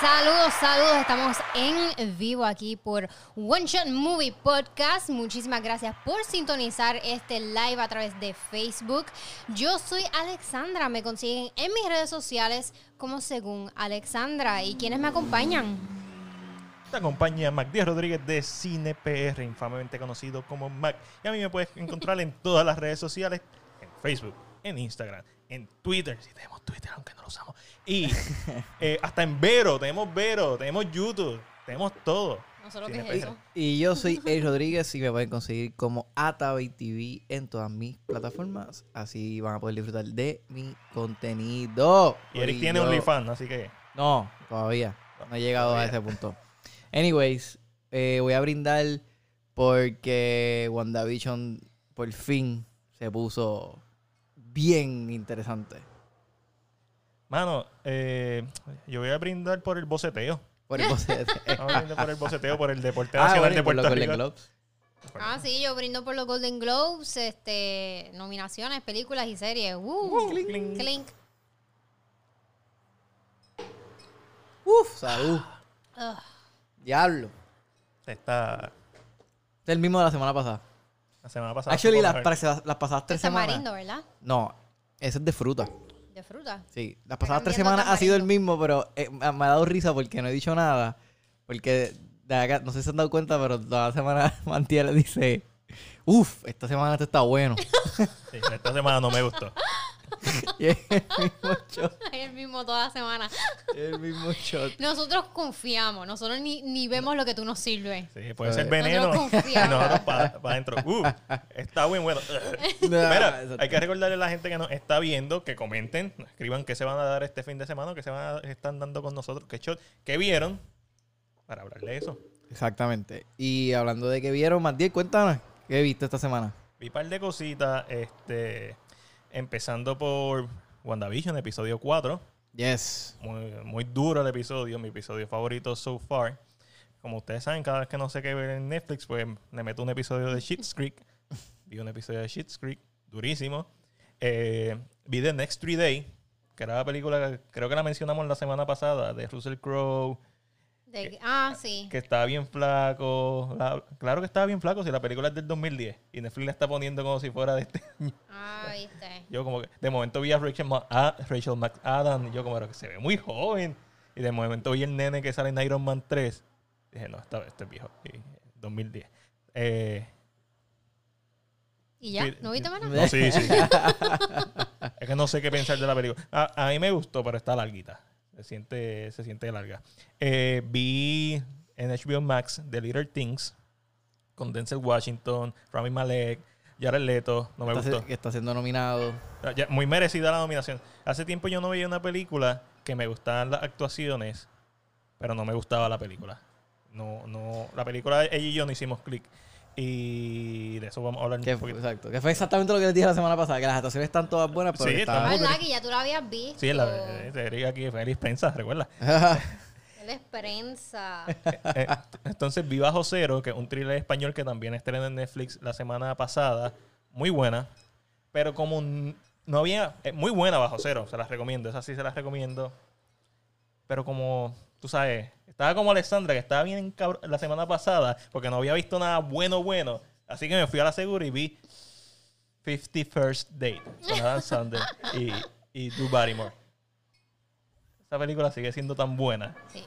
Saludos, saludos. Estamos en vivo aquí por One Shot Movie Podcast. Muchísimas gracias por sintonizar este live a través de Facebook. Yo soy Alexandra. Me consiguen en mis redes sociales como según Alexandra. ¿Y quiénes me acompañan? Te acompaña Mac Díaz Rodríguez de Cine PR, infamemente conocido como Mac. Y a mí me puedes encontrar en todas las redes sociales, en Facebook, en Instagram, en Twitter, si tenemos Twitter, aunque no lo usamos. Y eh, hasta en Vero, tenemos Vero, tenemos YouTube, tenemos todo. No sé lo que es eso. Y yo soy Eric Rodríguez y me pueden conseguir como Atabay TV en todas mis plataformas. Así van a poder disfrutar de mi contenido. Y Eric tiene Corillo. OnlyFans, así que No, todavía. No he llegado Todavía. a ese punto. Anyways, eh, voy a brindar porque WandaVision por fin se puso bien interesante. Mano, eh, yo voy a brindar por el boceteo. Por el boceto. Vamos a brindar por el boceteo, por el deporte ah, nacional bueno, y de por los Puerto Golden Rico. Globes. Ah, sí, yo brindo por los Golden Globes, este, nominaciones, películas y series. Uh, clink. clink. Uf, salud. Ugh. Diablo. Está Este es el mismo de la semana pasada. La semana pasada. Actually, las, pasadas tres Este semanas. tamarindo, ¿verdad? No, ese es de fruta. De fruta. Sí, las pasadas tres cambiando semanas ha sido el mismo, pero eh, me me ha dado risa porque no he dicho nada. Porque de acá, no sé si se han dado cuenta, pero toda la semana Mantiel dice, uff, esta semana esto está bueno. Sí, esta semana no me gustó. y es el mismo shot. Es el mismo toda la semana. El mismo shot. Nosotros confiamos, nosotros ni, ni vemos lo que tú nos sirves. Sí, puede ser veneno. Nosotros confiamos. nosotros para adentro. Uh, está bien bueno. No, Mira, hay que recordarle a la gente que nos está viendo que comenten, escriban qué se van a dar este fin de semana, qué se van a, están dando con nosotros, qué shot, qué vieron, para hablarle de eso. Exactamente. Y hablando de que vieron, Mantiel, cuéntanos, ¿qué viste esta semana? Vi un par de cositas, este, empezando por WandaVision, episodio 4. Yes. Muy, muy duro el episodio, mi episodio favorito so far. Como ustedes saben, cada vez que no sé qué ver en Netflix, pues le meto un episodio de Shit's Creek. Vi un episodio de Shit's Creek, durísimo. Eh, vi The Next Three Day, que era la película, creo que la mencionamos la semana pasada, de Russell Crowe, De- ah, sí. que estaba bien flaco. La- claro que estaba bien flaco, si la película es del 2010 y Netflix la está poniendo como si fuera de este año. Ah, viste. Yo como que de momento vi a Rachel, Ma- a Rachel McAdams y yo como que se ve muy joven. Y de momento vi el nene que sale en Iron Man 3. Dije, no, esta- este es viejo. Y 2010. Eh, ¿Y ya? ¿No viste más nada? no, sí, sí. es que no sé qué pensar de la película. A, a mí me gustó, pero está larguita. Se siente, se siente larga. Eh, vi en HBO Max The Little Things con Denzel Washington, Rami Malek, Jared Leto. No me Está, gustó. que está siendo nominado. Ah, Ya, muy merecida la nominación. Hace tiempo yo no veía una película que me gustaban las actuaciones, pero no me gustaba la película. No, no, la película ella y yo no hicimos clic. Y de eso vamos a hablar Que un poquito. exacto. Que fue exactamente lo que les dije la semana pasada, que las actuaciones están todas buenas, pero Sí, que están muy- ¿Verdad que ya tú la habías visto? Sí, la de Eric aquí, Félix Prensa, recuerda. Es prensa. Eh, entonces, vi Bajo Cero, que es un thriller español que también estrenó en Netflix la semana pasada. Muy buena. Pero como no había... eh, muy buena Bajo Cero, se las recomiendo. Esa sí se las recomiendo. Pero como, tú sabes, estaba como Alexandra, que estaba bien la semana pasada, porque no había visto nada bueno, bueno. Así que me fui a la segura y vi 50 First Date con Adam Sandler y, y Drew Barrymore. Esa película sigue siendo tan buena. Sí.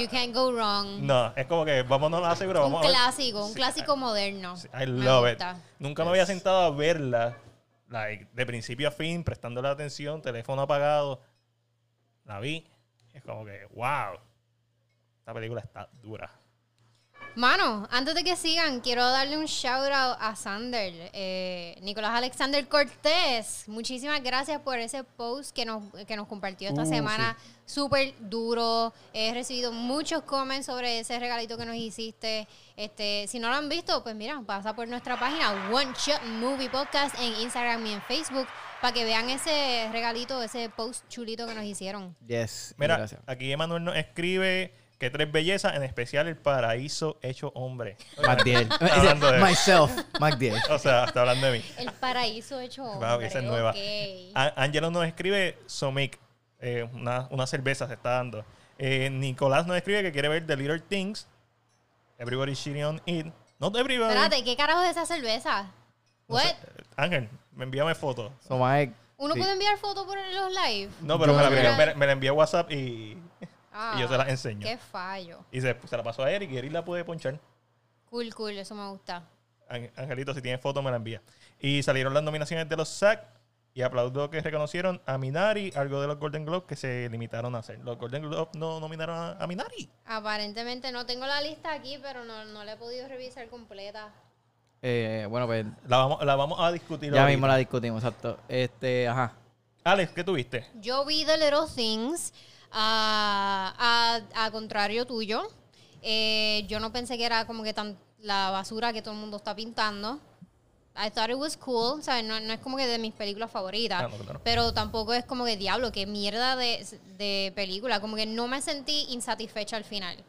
You can't go wrong. Ah. No, es como que vámonos a la segura, un vamos a ver. clásico, un Sí, clásico moderno. Sí, I Me love it. gusta. Nunca me había sentado a verla, like, de principio a fin, prestándole atención, teléfono apagado. La vi. Es como que, wow. Esta película está dura. Mano, antes de que sigan, quiero darle un shout out a Sander, eh, Nicolás Alexander Cortés. Muchísimas gracias por ese post que nos, que nos compartió esta Uh, semana. Súper duro. He recibido muchos comments sobre ese regalito que nos hiciste. Este, si no lo han visto, pues mira, pasa por nuestra página One Shot Movie Podcast en Instagram y en Facebook para que vean ese regalito, ese post chulito que nos hicieron. yes. Mira, gracias. aquí Emanuel nos escribe que tres bellezas, en especial el paraíso hecho hombre. Hablando de- Myself, Magdiel. O sea, está hablando de mí. El paraíso hecho hombre. Wow, esa es nueva. ok. A- Angelo nos escribe Somic, eh, una, una cerveza se está dando. Eh, Nicolás nos escribe que quiere ver The Little Things. Everybody shitting on it. Not everybody. Espérate, ¿qué carajo es esa cerveza? No What? sé. Ángel, me envíame fotos. So, ¿Uno sí. puede enviar fotos por los live? No, pero Yo me la, me, me la envió a WhatsApp y, Ah, y yo se las enseño. Qué fallo. Y se, se la pasó a Eric y Eric la puede ponchar. Cool, cool, eso me gusta. Angelito, si tiene foto, me la envía. Y salieron las nominaciones de los SAG. Y aplaudo que reconocieron a Minari, algo de los Golden Globes que se limitaron a hacer. Los Golden Globes no nominaron a, a Minari. Aparentemente no tengo la lista aquí, pero no, no la he podido revisar completa. eh, bueno, pues La vamos, la vamos a discutir ya ahorita. mismo la discutimos, exacto. Este, ajá. Alex, ¿qué tuviste? Yo vi The Little Things, ah, a, a contrario tuyo. Eh, yo no pensé que era como que tan la basura que todo el mundo está pintando. I thought it was cool, ¿sabes? No, no es como que de mis películas favoritas, Ah, no, claro. pero tampoco es como que diablo, qué mierda de, de película. Como que no me sentí insatisfecha al final.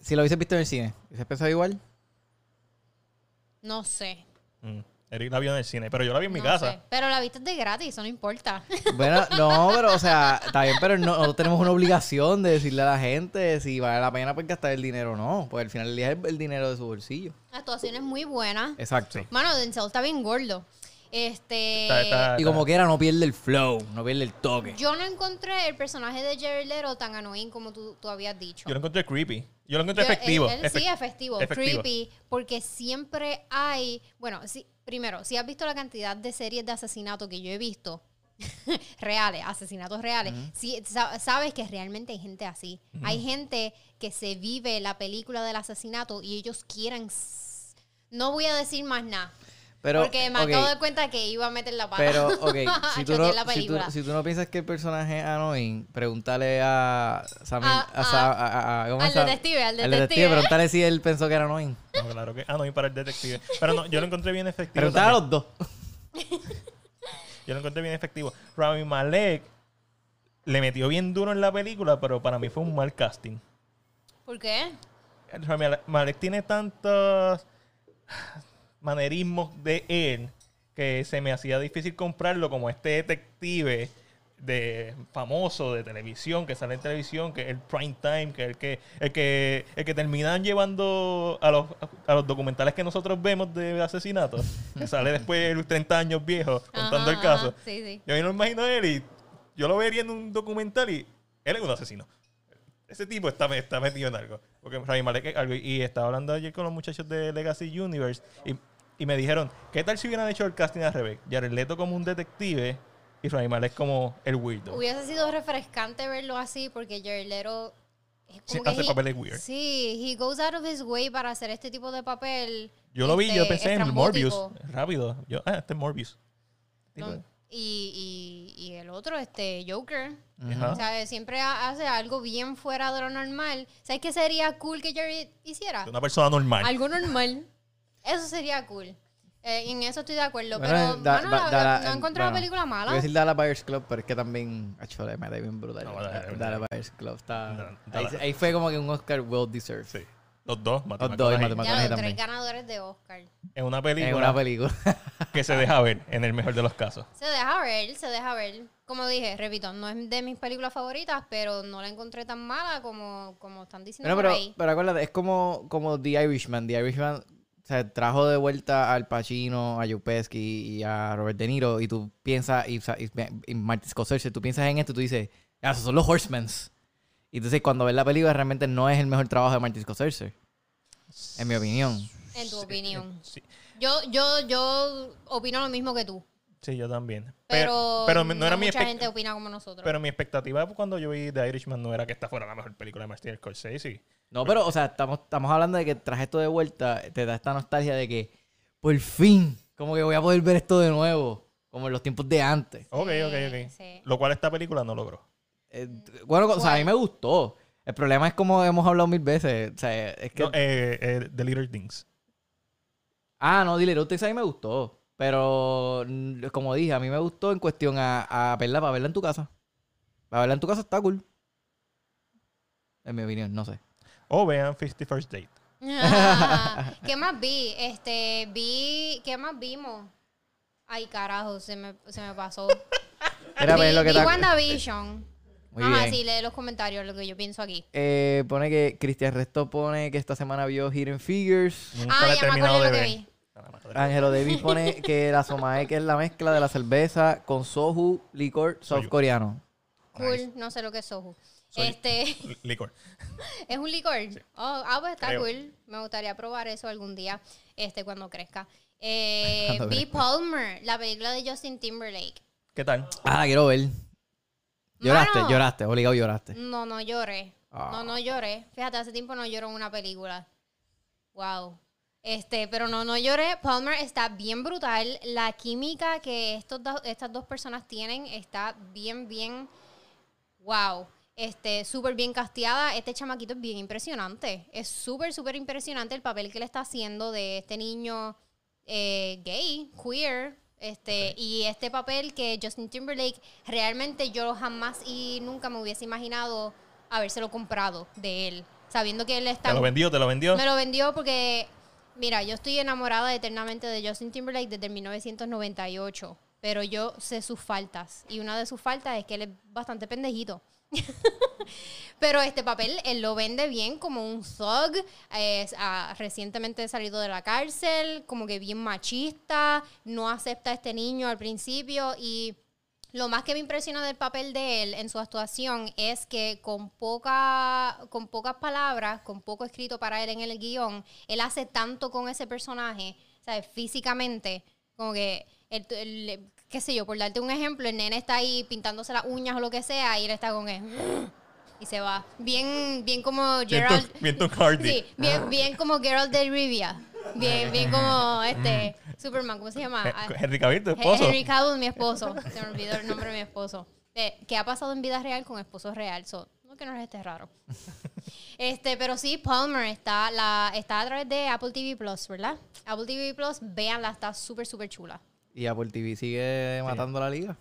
Si lo hubiese visto en el cine, ¿hubiese pensado igual? No sé. Mm, Eric la vio en el cine, pero yo la vi en mi no casa. sé. Pero la vista es de gratis, eso no importa. Bueno, no, pero, o sea, está bien, pero no, tenemos una obligación de decirle a la gente si vale la pena pues, gastar el dinero o no. Pues al final del día es el dinero de su bolsillo. La actuación es muy buena. Exacto. Mano, Denzel está bien gordo. Este. Está- está- Y como quiera, no pierde el flow, no pierde el toque. Yo no encontré el personaje de Jared Leto tan annoying como tú, tú habías dicho. Yo lo encontré creepy. Yo lo encontré Yo- efectivo. él- él sí, Efec- efectivo, efectivo. creepy, porque siempre hay, bueno, sí, primero, si has visto la cantidad de series de asesinato que yo he visto, reales, asesinatos reales, sa- sabes que realmente hay gente así. Hay gente que se vive la película del asesinato y ellos quieren... No voy a decir más nada. Pero, porque me acabo de cuenta que iba a meter la pata. Pero, ok, si a tú, no, si, tú, película. si tú no piensas que el personaje es annoying, pregúntale a Sammy, A- a, Sa- a- a- a- ¿cómo al detective, al Al detective. pregúntale si él pensó que era annoying. No, claro que. Ah, no, y para el detective. Pero no, yo lo encontré bien efectivo. Pregúntale a los dos. Yo lo encontré bien efectivo. Rami Malek le metió bien duro en la película, pero para mí fue un mal casting. ¿Por qué? Rami Malek tiene tantos manerismos de él que se me hacía difícil comprarlo como este detective de famoso de televisión que sale en televisión que es el prime time que es el que el que el que terminan llevando a los a los documentales que nosotros vemos de asesinatos que sale después de los 30 años viejo contando Ajá, el caso ajá, Sí, sí. yo me lo imagino a él y yo lo vería en un documental y él es un asesino. Ese tipo está, está metido en algo. Porque Rami Malek es algo. Y estaba hablando ayer con los muchachos de Legacy Universe y, y me dijeron, ¿qué tal si hubieran hecho el casting al revés? Jared Leto como un detective y Rami Malek como el weirdo. Hubiese sido refrescante verlo así porque Jared Leto Sí, que hace he- papeles weird. Sí, he goes out of his way para hacer este tipo de papel. Yo lo vi, yo este, pensé en Morbius. Rápido. Yo, ah, este es Morbius. No, y, y, y el otro, este Joker. O sea, siempre ha- hace algo bien fuera de lo normal. ¿Sabes qué sería cool que Jared hiciera? Una persona normal. Algo normal. Eso sería cool. Eh, en eso estoy de acuerdo. Bueno, pero, da- mano, da- la- da- no encontré la bueno, película Voy a mala. decir Dallas Buyers Club, pero es que también. Acho, le mete bien brutal. No. Buyers Club está. Da- Ahí, fue como que un Oscar well deserved. Sí. Los dos. Los dos, y Ya los tres ganadores de Oscar. En una En película una película. que se deja ver en el mejor de los casos. Se deja ver, se deja ver. Como dije, repito, no es de mis películas favoritas, pero no la encontré tan mala como, como están diciendo por pero, ahí. pero acuérdate, es como, como The Irishman. The Irishman sea, trajo de vuelta al Pacino, a Joe Pesci y a Robert De Niro. Y tú piensas, y, y, y Martin Scorsese, tú piensas en esto y tú dices, ah, esos son los Horsemans. Y entonces cuando ves la película realmente no es el mejor trabajo de Martin Scorsese. En mi opinión. En tu opinión. Sí, Yo, yo, yo opino lo mismo que tú. Sí, yo también. Pero, pero no, era mi mucha expect- gente opina como nosotros. Pero mi expectativa cuando yo vi The Irishman no era que esta fuera la mejor película de Martin Scorsese. No, pero, o sea, estamos, estamos hablando de que tras esto de vuelta te da esta nostalgia de que por fin, como que voy a poder ver esto de nuevo, como en los tiempos de antes. Ok, Sí, ok, ok. sí. Lo cual esta película no logró. Eh, bueno, o sea, a mí me gustó. El problema es como hemos hablado mil veces. O sea, es que. No, eh, eh, The Little Things. Ah, no, Dile Text a mí me gustó. Pero, como dije, a mí me gustó en cuestión a, a verla para verla en tu casa. Para verla en tu casa está cool. En mi opinión, no sé. O vean 50 First Date. Ah, ¿Qué más vi? Este, vi, ¿qué más vimos? Ay, carajo, se me, se me pasó. Era vi lo que vi te- WandaVision. Muy Ajá, bien. sí, lee los comentarios, lo que yo pienso aquí. Eh, pone que Cristian Resto pone que esta semana vio Hidden Figures. Nunca Ah, ya me acuerdo de lo que vi. Ah. Ángelo David pone que la somae que es la mezcla de la cerveza con soju, licor, south Soju. coreano. Cool, Nice. no sé lo que es Soju. Soy- Este, Li- Licor. es un licor. Oh, ah, pues está Creo. cool. Me gustaría probar eso algún día, este, cuando crezca. Eh, Cuando B. Palmer, la película de Justin Timberlake. ¿Qué tal? Ah, la quiero ver. Lloraste, Mano. lloraste, obligado lloraste. No, no lloré. Ah. No, no lloré. Fíjate, hace tiempo no lloro en una película. Wow. Este, pero no, no lloré. Palmer está bien brutal. La química que estos estas dos personas tienen está bien, bien. Wow. Este, súper bien casteada. Este chamaquito es bien impresionante. Es súper, súper impresionante el papel que le está haciendo de este niño eh, gay, queer. Este, y este papel que Justin Timberlake realmente yo jamás y nunca me hubiese imaginado habérselo comprado de él. Sabiendo que él está. ¿Te lo vendió? ¿Te lo vendió? Me lo vendió porque, mira, yo estoy enamorada eternamente de Justin Timberlake desde 1998, pero yo sé sus faltas y una de sus faltas es que él es bastante pendejito. pero este papel él lo vende bien como un thug, es, ah, recientemente salido de la cárcel, como que bien machista, no acepta a este niño al principio y lo más que me impresiona del papel de él en su actuación es que con, poca, con pocas palabras, con poco escrito para él en el guion, él hace tanto con ese personaje, ¿sabes? Físicamente, como que, el, el- qué sé yo, por darte un ejemplo, el nene está ahí pintándose las uñas o lo que sea y él está con él. Y se va. Bien, bien como Gerald. Sí, bien, bien como Gerald de Rivia. Bien, bien como este Superman, ¿cómo se llama? Henry Cavill, tu esposo. Henry Cavill, mi esposo. Se me olvidó el nombre de mi esposo. Eh, que ha pasado en vida real con esposo real. So, no que no es este raro. este, pero sí, Palmer está, la, está a través de Apple TV Plus, ¿verdad? Apple TV Plus, véanla, está súper, súper chula. Y Apple TV sigue matando la liga.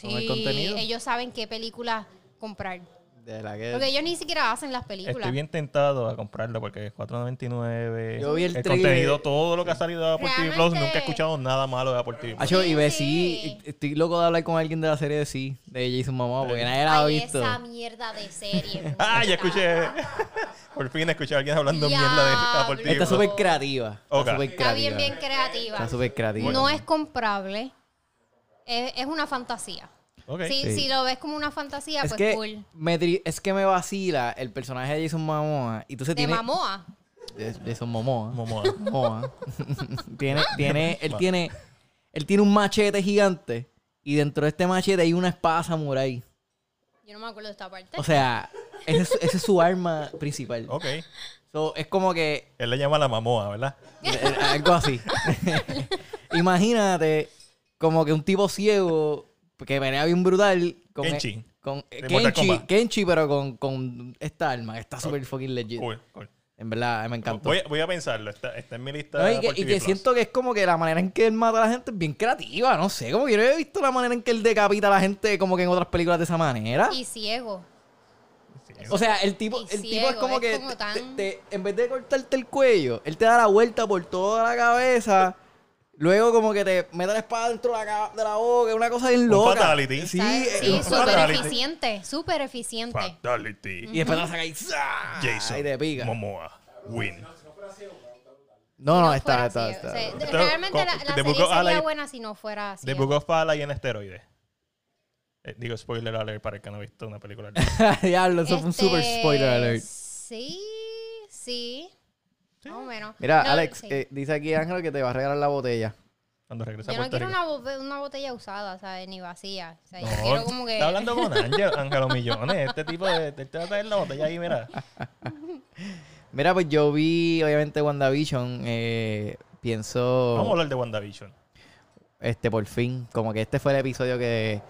Con el Sí, contenido. ellos saben qué película comprar. De la que... Porque ellos ni siquiera hacen las películas. Estoy bien tentado a comprarlo porque es 4.99. Yo vi el trailer. contenido, todo lo que ha salido de Apple TV Plus. Realmente- Nunca he escuchado nada malo de Apple TV Plus. Y ve sí. estoy loco de hablar con alguien de la serie de sí, de Jason Momoa, porque nadie la ha Ay, visto. esa mierda de serie. Ah, ya escuché. Por fin escuché a alguien hablando mierda de Apple TV Está súper creativa. Está súper Está creativa. bien, bien creativa. Está súper creativa. No es comprable. Es, es una fantasía. Ok. Si, Sí. si lo ves como una fantasía, es pues que cool. me es que me vacila el personaje de Jason Momoa y entonces De tiene Mamoa. de Jason Momoa. Momoa. Momoa. tiene tiene él tiene él tiene un machete gigante y dentro de este machete hay una espada samurai. Yo no me acuerdo de esta parte. O sea, ese es, ese es su arma principal. Ok. So, es como que Él le llama la mamoa, ¿verdad? Eh, Algo así. Imagínate como que un tipo ciego que pelea bien brutal con Kenchi. con eh, Kenchi. Kenchi, pero con, con esta arma que está súper fucking legit. Cool, cool. En verdad, me encantó. Voy, a- voy a pensarlo. Está, está en mi lista No, de y que, y que siento que es como que la manera en que él mata a la gente es bien creativa, no sé, como que yo no he visto la manera en que él decapita a la gente como que en otras películas de esa manera. Y ciego. O sea, el tipo, Y el tipo es como es que como te- tan- te- en vez de cortarte el cuello, él te da la vuelta por toda la cabeza. Luego como que te mete la espada dentro de la, ca- de la boca, es una cosa bien Un loca. fatality. Sí, Sí, un súper eficiente. Súper eficiente. Fatality. y después te la saca y ¡zah! Jason Ahí te pica. Momoa. Win. No, no, está, fuera está, así, está. o sea, Esto- realmente la, la serie sería buena si no fuera así. The Book of Fala y en esteroides. Eh, digo spoiler alert para el que no ha visto una película. Diablo, eso fue un super Este, spoiler alert. Sí, sí. Más o menos. Mira, No, Alex, sí. eh, dice aquí Ángel que te va a regalar la botella. Cuando regresa a Yo no Puerto quiero Rico. una, bo- una botella usada, ¿sabes? Ni vacía. O sea, yo No, quiero como que... Está hablando con Ángel, Ángelo Millones. Este tipo de. Te va a traer la botella ahí, mira. Mira, pues yo vi, obviamente, WandaVision. Eh, pienso. Vamos a hablar de WandaVision. este por fin como que este fue el episodio que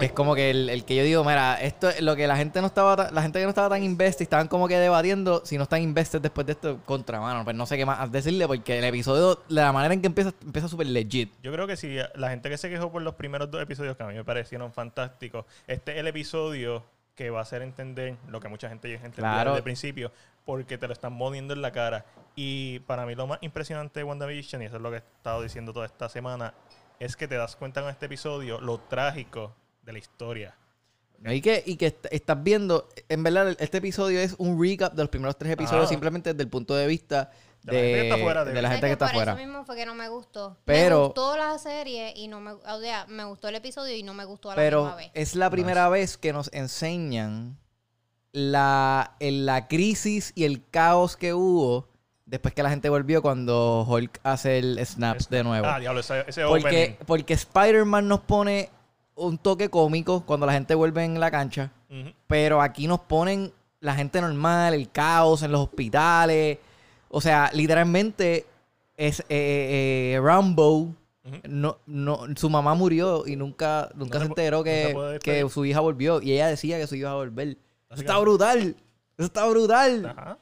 es como que el, el que yo digo mira esto es lo que la gente no estaba ta- la gente que no estaba tan invested estaban como que debatiendo si no están invested después de esto contra mano pues no sé qué más decirle porque el episodio la manera en que empieza empieza súper legit Yo creo que sí, la gente que se quejó por los primeros dos episodios que a mí me parecieron fantásticos, este es el episodio que va a hacer entender lo que mucha gente ya entendió Claro. desde el principio, porque te lo están poniendo en la cara. Y para mí lo más impresionante de WandaVision, y eso es lo que he estado diciendo toda esta semana, es que te das cuenta con este episodio lo trágico de la historia. No, Y que, y que est- estás viendo, en verdad, este episodio es un recap de los primeros tres episodios, simplemente desde el punto de vista De la gente que está fuera de- de la gente que está por afuera. eso mismo fue que no me gustó. Pero- me gustó la serie y no me, o sea, me gustó el episodio y no me gustó a la Pero misma vez. es la primera vez que nos enseñan la, en la crisis y el caos que hubo después que la gente volvió cuando Hulk hace el snap de nuevo. Ah, diablo, ese, ese Porque, opening. porque Spider-Man nos pone un toque cómico cuando la gente vuelve en la cancha. Pero aquí nos ponen la gente normal, el caos en los hospitales. O sea, literalmente es eh, eh, Rambo. Ujú. No, no, su mamá murió y nunca, nunca No se enteró que, que su hija volvió. Y ella decía que su hija iba a volver. Eso está brutal. Eso está brutal. Ajá.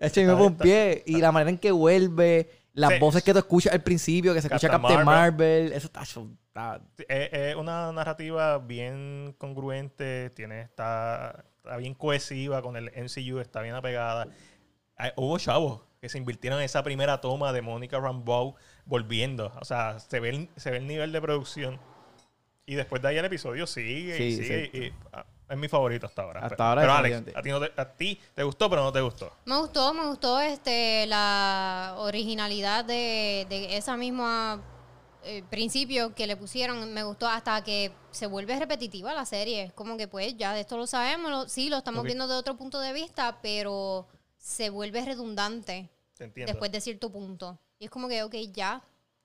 Y me está- Y la manera en que vuelve, las Sí. voces que tú escuchas al principio, que se escucha Captain Captain Marvel. Marvel. Eso está, está- Sí, Es, es una narrativa bien congruente, tiene, está, está bien cohesiva con el MCU, está bien apegada. Hay- hubo chavos que se invirtieron en esa primera toma de Mónica Rambeau volviendo. O sea, se ve, el, se ve el nivel de producción. Y después de ahí el episodio sigue y Sí, sigue. y- ah, es mi favorito hasta ahora. Hasta pero, ahora, pero Alex, a ti, no te, a ti te gustó, pero no te gustó. Me gustó, me gustó este la originalidad de, de esa misma eh, principio que le pusieron. Me gustó hasta que se vuelve repetitiva la serie. Como que pues ya de esto lo sabemos, lo- sí, lo estamos viendo de otro punto de vista, pero se vuelve redundante Te entiendo. después de cierto punto. Y es como que, ok, ya,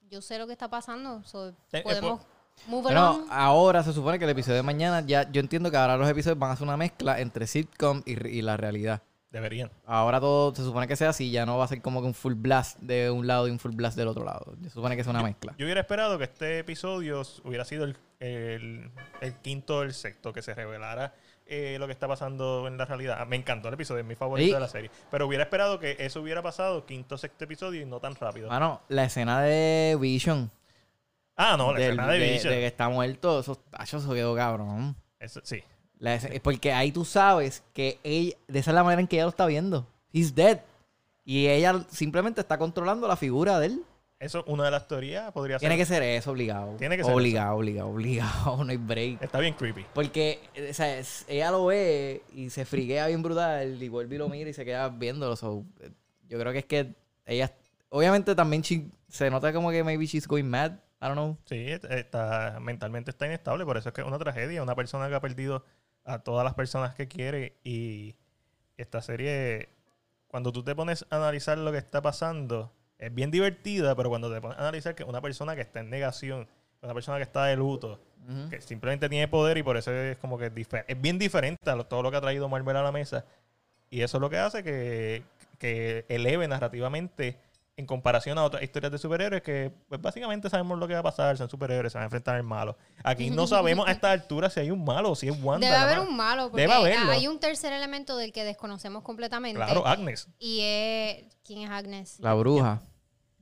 yo sé lo que está pasando, so, eh, podemos move Bueno, ahora se supone que el episodio de mañana, ya yo entiendo que ahora los episodios van a hacer una mezcla entre sitcom y, y la realidad. Deberían. Ahora todo se supone que sea así, ya no va a ser como que un full blast de un lado y un full blast del otro lado. Se supone que es una mezcla. Yo hubiera esperado que este episodio hubiera sido el, el- el quinto o el sexto, que se revelara eh, lo que está pasando en la realidad. Me encantó el episodio, es mi favorito Sí. de la serie. Pero hubiera esperado que eso hubiera pasado quinto o sexto episodio y no tan rápido. Mano, la escena de Vision, ah, no, la del- escena de, Vision. de que está muerto, eso, eso se quedó cabrón. Eso- sí. La escena- porque ahí tú sabes que ella, de esa es la manera en que ella lo está viendo. He's dead. Y ella simplemente está controlando la figura de él. Eso, una de las teorías podría ser. Tiene que ser eso, obligado. Tiene que ser obligado, obligado, obligado. No hay break. Está bien creepy. Porque o sea, ella lo ve y se friguea bien brutal y vuelve y lo mira y se queda viéndolo. So, eh, yo creo que es que ella, obviamente también she- se nota como que maybe she's going mad. I don't know. Sí, está, mentalmente está inestable, por eso es que es una tragedia. Una persona que ha perdido a todas las personas que quiere y esta serie, cuando tú te pones a analizar lo que está pasando, es bien divertida, pero cuando te pones a analizar que una persona que está en negación, una persona que está de luto, Ujú. que simplemente tiene poder y por eso es como que es, es bien diferente a lo- todo lo que ha traído Marvel a la mesa. Y eso es lo que hace que, que eleve narrativamente en comparación a otras historias de superhéroes que pues básicamente sabemos lo que va a pasar, son superhéroes, se van a enfrentar al malo. Aquí no sabemos a esta altura si hay un malo o si es Wanda. Debe haber un malo, porque Debe haberlo. hay un tercer elemento del que desconocemos completamente. Claro, Agnes. Y es. ¿Quién es Agnes? La bruja.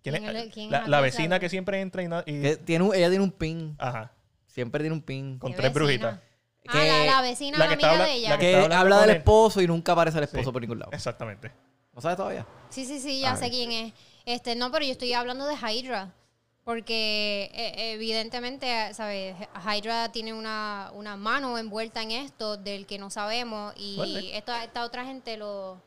¿Quién ¿Quién es? quién la, es la Agnes? vecina que siempre entra y... tiene un- ella tiene un pin. ajá, Siempre tiene un pin. con ¿Qué tres vecina? brujitas. Ah, la, la vecina, la la, que amiga habla- de ella. la que- habla del esposo y nunca aparece el esposo Sí. por ningún lado. Exactamente. ¿No sabes todavía? Sí, sí, sí, ya Ah, sé quién es. Este, no, pero yo estoy hablando de Hydra. Porque eh, evidentemente, ¿sabes? Hydra tiene una, una mano envuelta en esto del que no sabemos. Y esta, esta otra gente lo.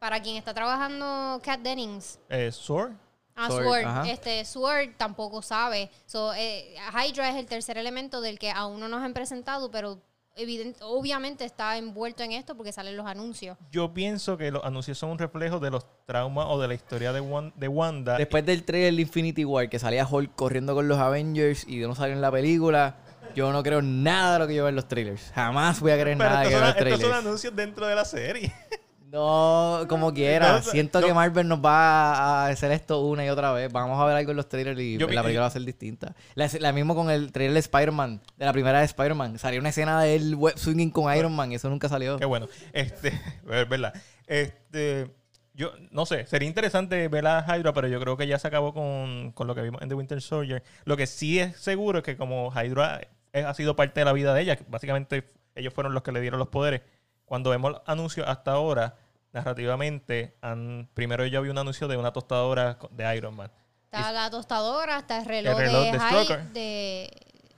Para quien está trabajando Kat Dennings, Eh, Sword. Ah, Sword, Sword. Este, Sword tampoco sabe. So, eh, Hydra es el tercer elemento del que aún no nos han presentado, pero evident- obviamente está envuelto en esto porque salen los anuncios. Yo pienso que los anuncios son un reflejo de los traumas o de la historia de, Wan- de Wanda. Después del trailer de Infinity War, que salía Hulk corriendo con los Avengers y no salió en la película, yo no creo nada de lo que yo veo en los trailers. Jamás voy a creer Pero nada estos que veo en los estos son trailers. anuncios dentro de la serie. No, como quiera. No, Siento no. que Marvel nos va a hacer esto una y otra vez. Vamos a ver algo en los trailers y Yo la película va a ser distinta. La, la mismo con el trailer de Spider-Man, de la primera de Spider-Man. Salió una escena de él web swinging con Iron Man y eso nunca salió. Qué bueno. Este, es verdad. Este, yo no sé, sería interesante ver a Hydra, pero yo creo que ya se acabó con, con lo que vimos en The Winter Soldier. Lo que sí es seguro es que como Hydra es- ha sido parte de la vida de ella, básicamente ellos fueron los que le dieron los poderes. Cuando vemos los anuncios hasta ahora, narrativamente, han, primero yo vi un anuncio de una tostadora de Iron Man. Está la tostadora, está el reloj, reloj de, de Stroker. de,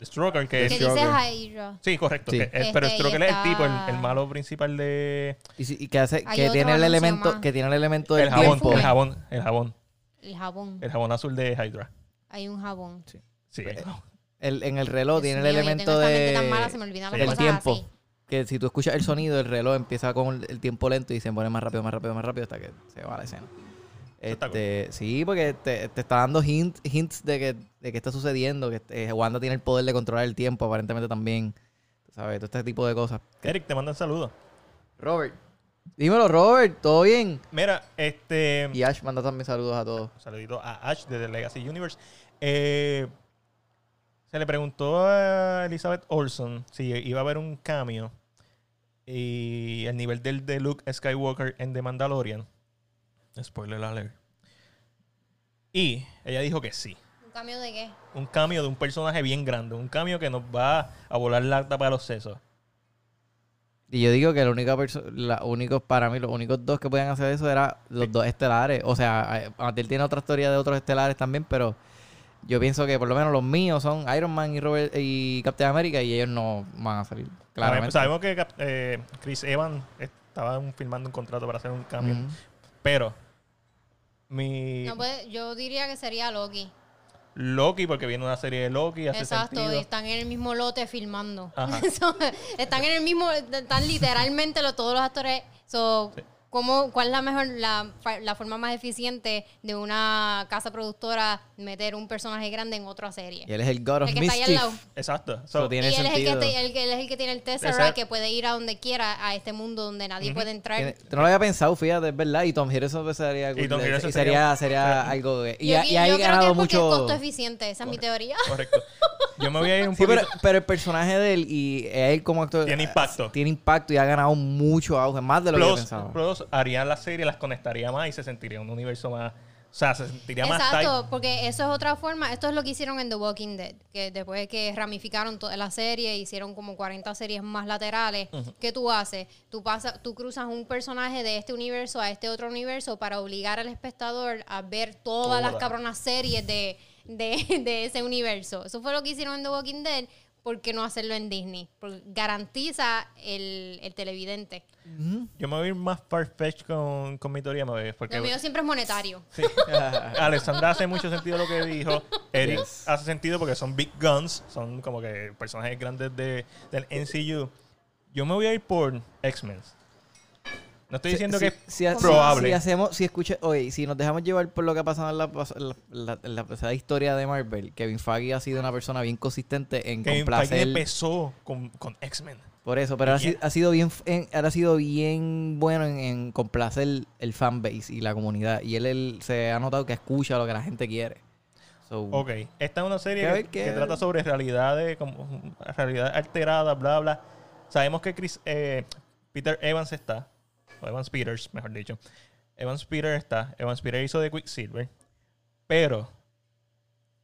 Stroker, que ¿Qué es... dices Stroker. Hydra? Sí, correcto. Sí. que- pero Este, Stroker es el tipo, el, el malo principal de... Y, si- y que hace, Hay que tiene el elemento, más. que tiene el elemento del El jabón, el jabón, el jabón. El jabón. El jabón azul de Hydra. Hay un jabón. Sí. Eh, El- en el reloj Dios tiene el mío, elemento mente tan mala, de se me olvidan del las el cosas tiempo. así. Que si tú escuchas el sonido, el reloj empieza con el, tiempo lento y se pone más rápido, más rápido, más rápido hasta que se va la escena. Este, sí, porque te, te está dando hint- hints de que, de que está sucediendo, que eh, Wanda tiene el poder de controlar el tiempo, aparentemente también. Tú ¿Sabes? Todo este tipo de cosas. Eric, te mandan saludos. Robert. Dímelo, Robert, ¿todo bien? Mira, este... Y Ash manda también saludos a todos. Saludito a Ash de The Legacy Universe. Eh, se le preguntó a Elizabeth Olsen si iba a haber un cambio y el nivel del de Luke Skywalker en The Mandalorian. Spoiler alert. Y ella dijo que sí. ¿Un cambio de qué? Un cambio de un personaje bien grande. Un cambio que nos va a volar la tapa de los sesos. Y yo digo que la única la únicos, para mí, los únicos dos que podían hacer eso eran los dos estelares. O sea, eh, Matil tiene otra historia de otros estelares también, pero yo pienso que por lo menos los míos son Iron Man y Robert y Captain America y ellos no van a salir. Claramente. Sabemos que eh, Chris Evans estaba firmando un contrato para hacer un cambio. Pero mi No, pues, yo diría que sería Loki. Loki, porque viene una serie de Loki, hace Exacto, y están en el mismo lote filmando. Están en el mismo, están literalmente los, todos los actores. So, Sí. ¿Cómo, ¿Cuál es la mejor, la, fa- la forma más eficiente de una casa productora meter un personaje grande en otra serie? Y él es el God of El que está ahí al lado. Mischief. Exacto. So, So, tiene y él es, el que sentido. te- el que- él es el que tiene el Tesseract, que puede ir a donde quiera, a este mundo donde nadie puede entrar. Tiene- no lo había pensado, fíjate, es verdad. Y Tom Hiddleston pues, sería, Y Tom. Hiddleston Y sería, sería- sería algo. Y, yo, ha- y yo ha creo que es ganado porque es mucho... costo eficiente, esa es mi teoría. correcto. Yo me voy a ir un Sí, poquito... pero, pero el personaje de él y él como actor... Tiene impacto. Tiene impacto y ha ganado mucho auge, más de lo que yo pensaba. plus harían la serie, las conectaría más y se sentiría un universo más... O sea, se sentiría más Exacto, porque eso es otra forma. Esto es lo que hicieron en The Walking Dead, que después de que ramificaron toda la serie, hicieron como 40 series más laterales. ¿Qué tú haces? Tú, pasas, tú cruzas un personaje de este universo a este otro universo para obligar al espectador a ver todas las cabronas series de, de, de ese universo. Eso fue lo que hicieron en The Walking Dead. ¿Por qué no hacerlo en Disney? Porque garantiza el, el televidente. Yo me voy a ir más far-fetched con, con mi teoría, me voy, porque... Lo mío siempre es monetario. Sí. Alexandra hace mucho sentido lo que dijo. Eric Yes. hace sentido porque son big guns, son como que personajes grandes de, del NCU. Yo me voy a ir por X-Men. No estoy diciendo que si, es si- probable. Si hacemos, si escucha, oye, si nos dejamos llevar por lo que ha pasado en la, la, la- en la pasada historia de Marvel, Kevin Feige ha sido una persona bien consistente en Kevin Feige complacer empezó con, con X-Men. por eso, pero si- ha sido bien, en- ha sido bien bueno en, en complacer el fanbase y la comunidad y él, él se ha notado que escucha lo que la gente quiere. So, Ok, esta es una serie que trata sobre realidades, como realidad alterada, bla, bla. Sabemos que Chris, eh, Peter Evans está, o Evans Peters, mejor dicho. Evans Peter está, Evans Peter hizo de Quicksilver, pero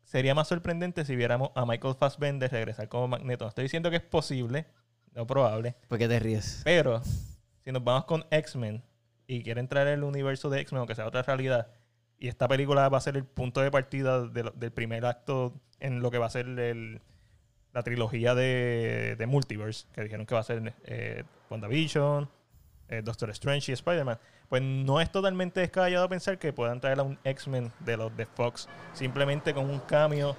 sería más sorprendente si viéramos a Michael Fassbender regresar como Magneto. No estoy diciendo que es posible, no probable, ¿Por qué te ríes? pero si nos vamos con X-Men y quieren traer el universo de X-Men, aunque sea otra realidad, y esta película va a ser el punto de partida de lo- del primer acto en lo que va a ser el- la trilogía de, de Multiverse, que dijeron que va a ser eh, WandaVision, eh, Doctor Strange y Spider-Man, pues no es totalmente descabellado pensar que puedan traer a un X-Men de los de Fox simplemente con un cambio.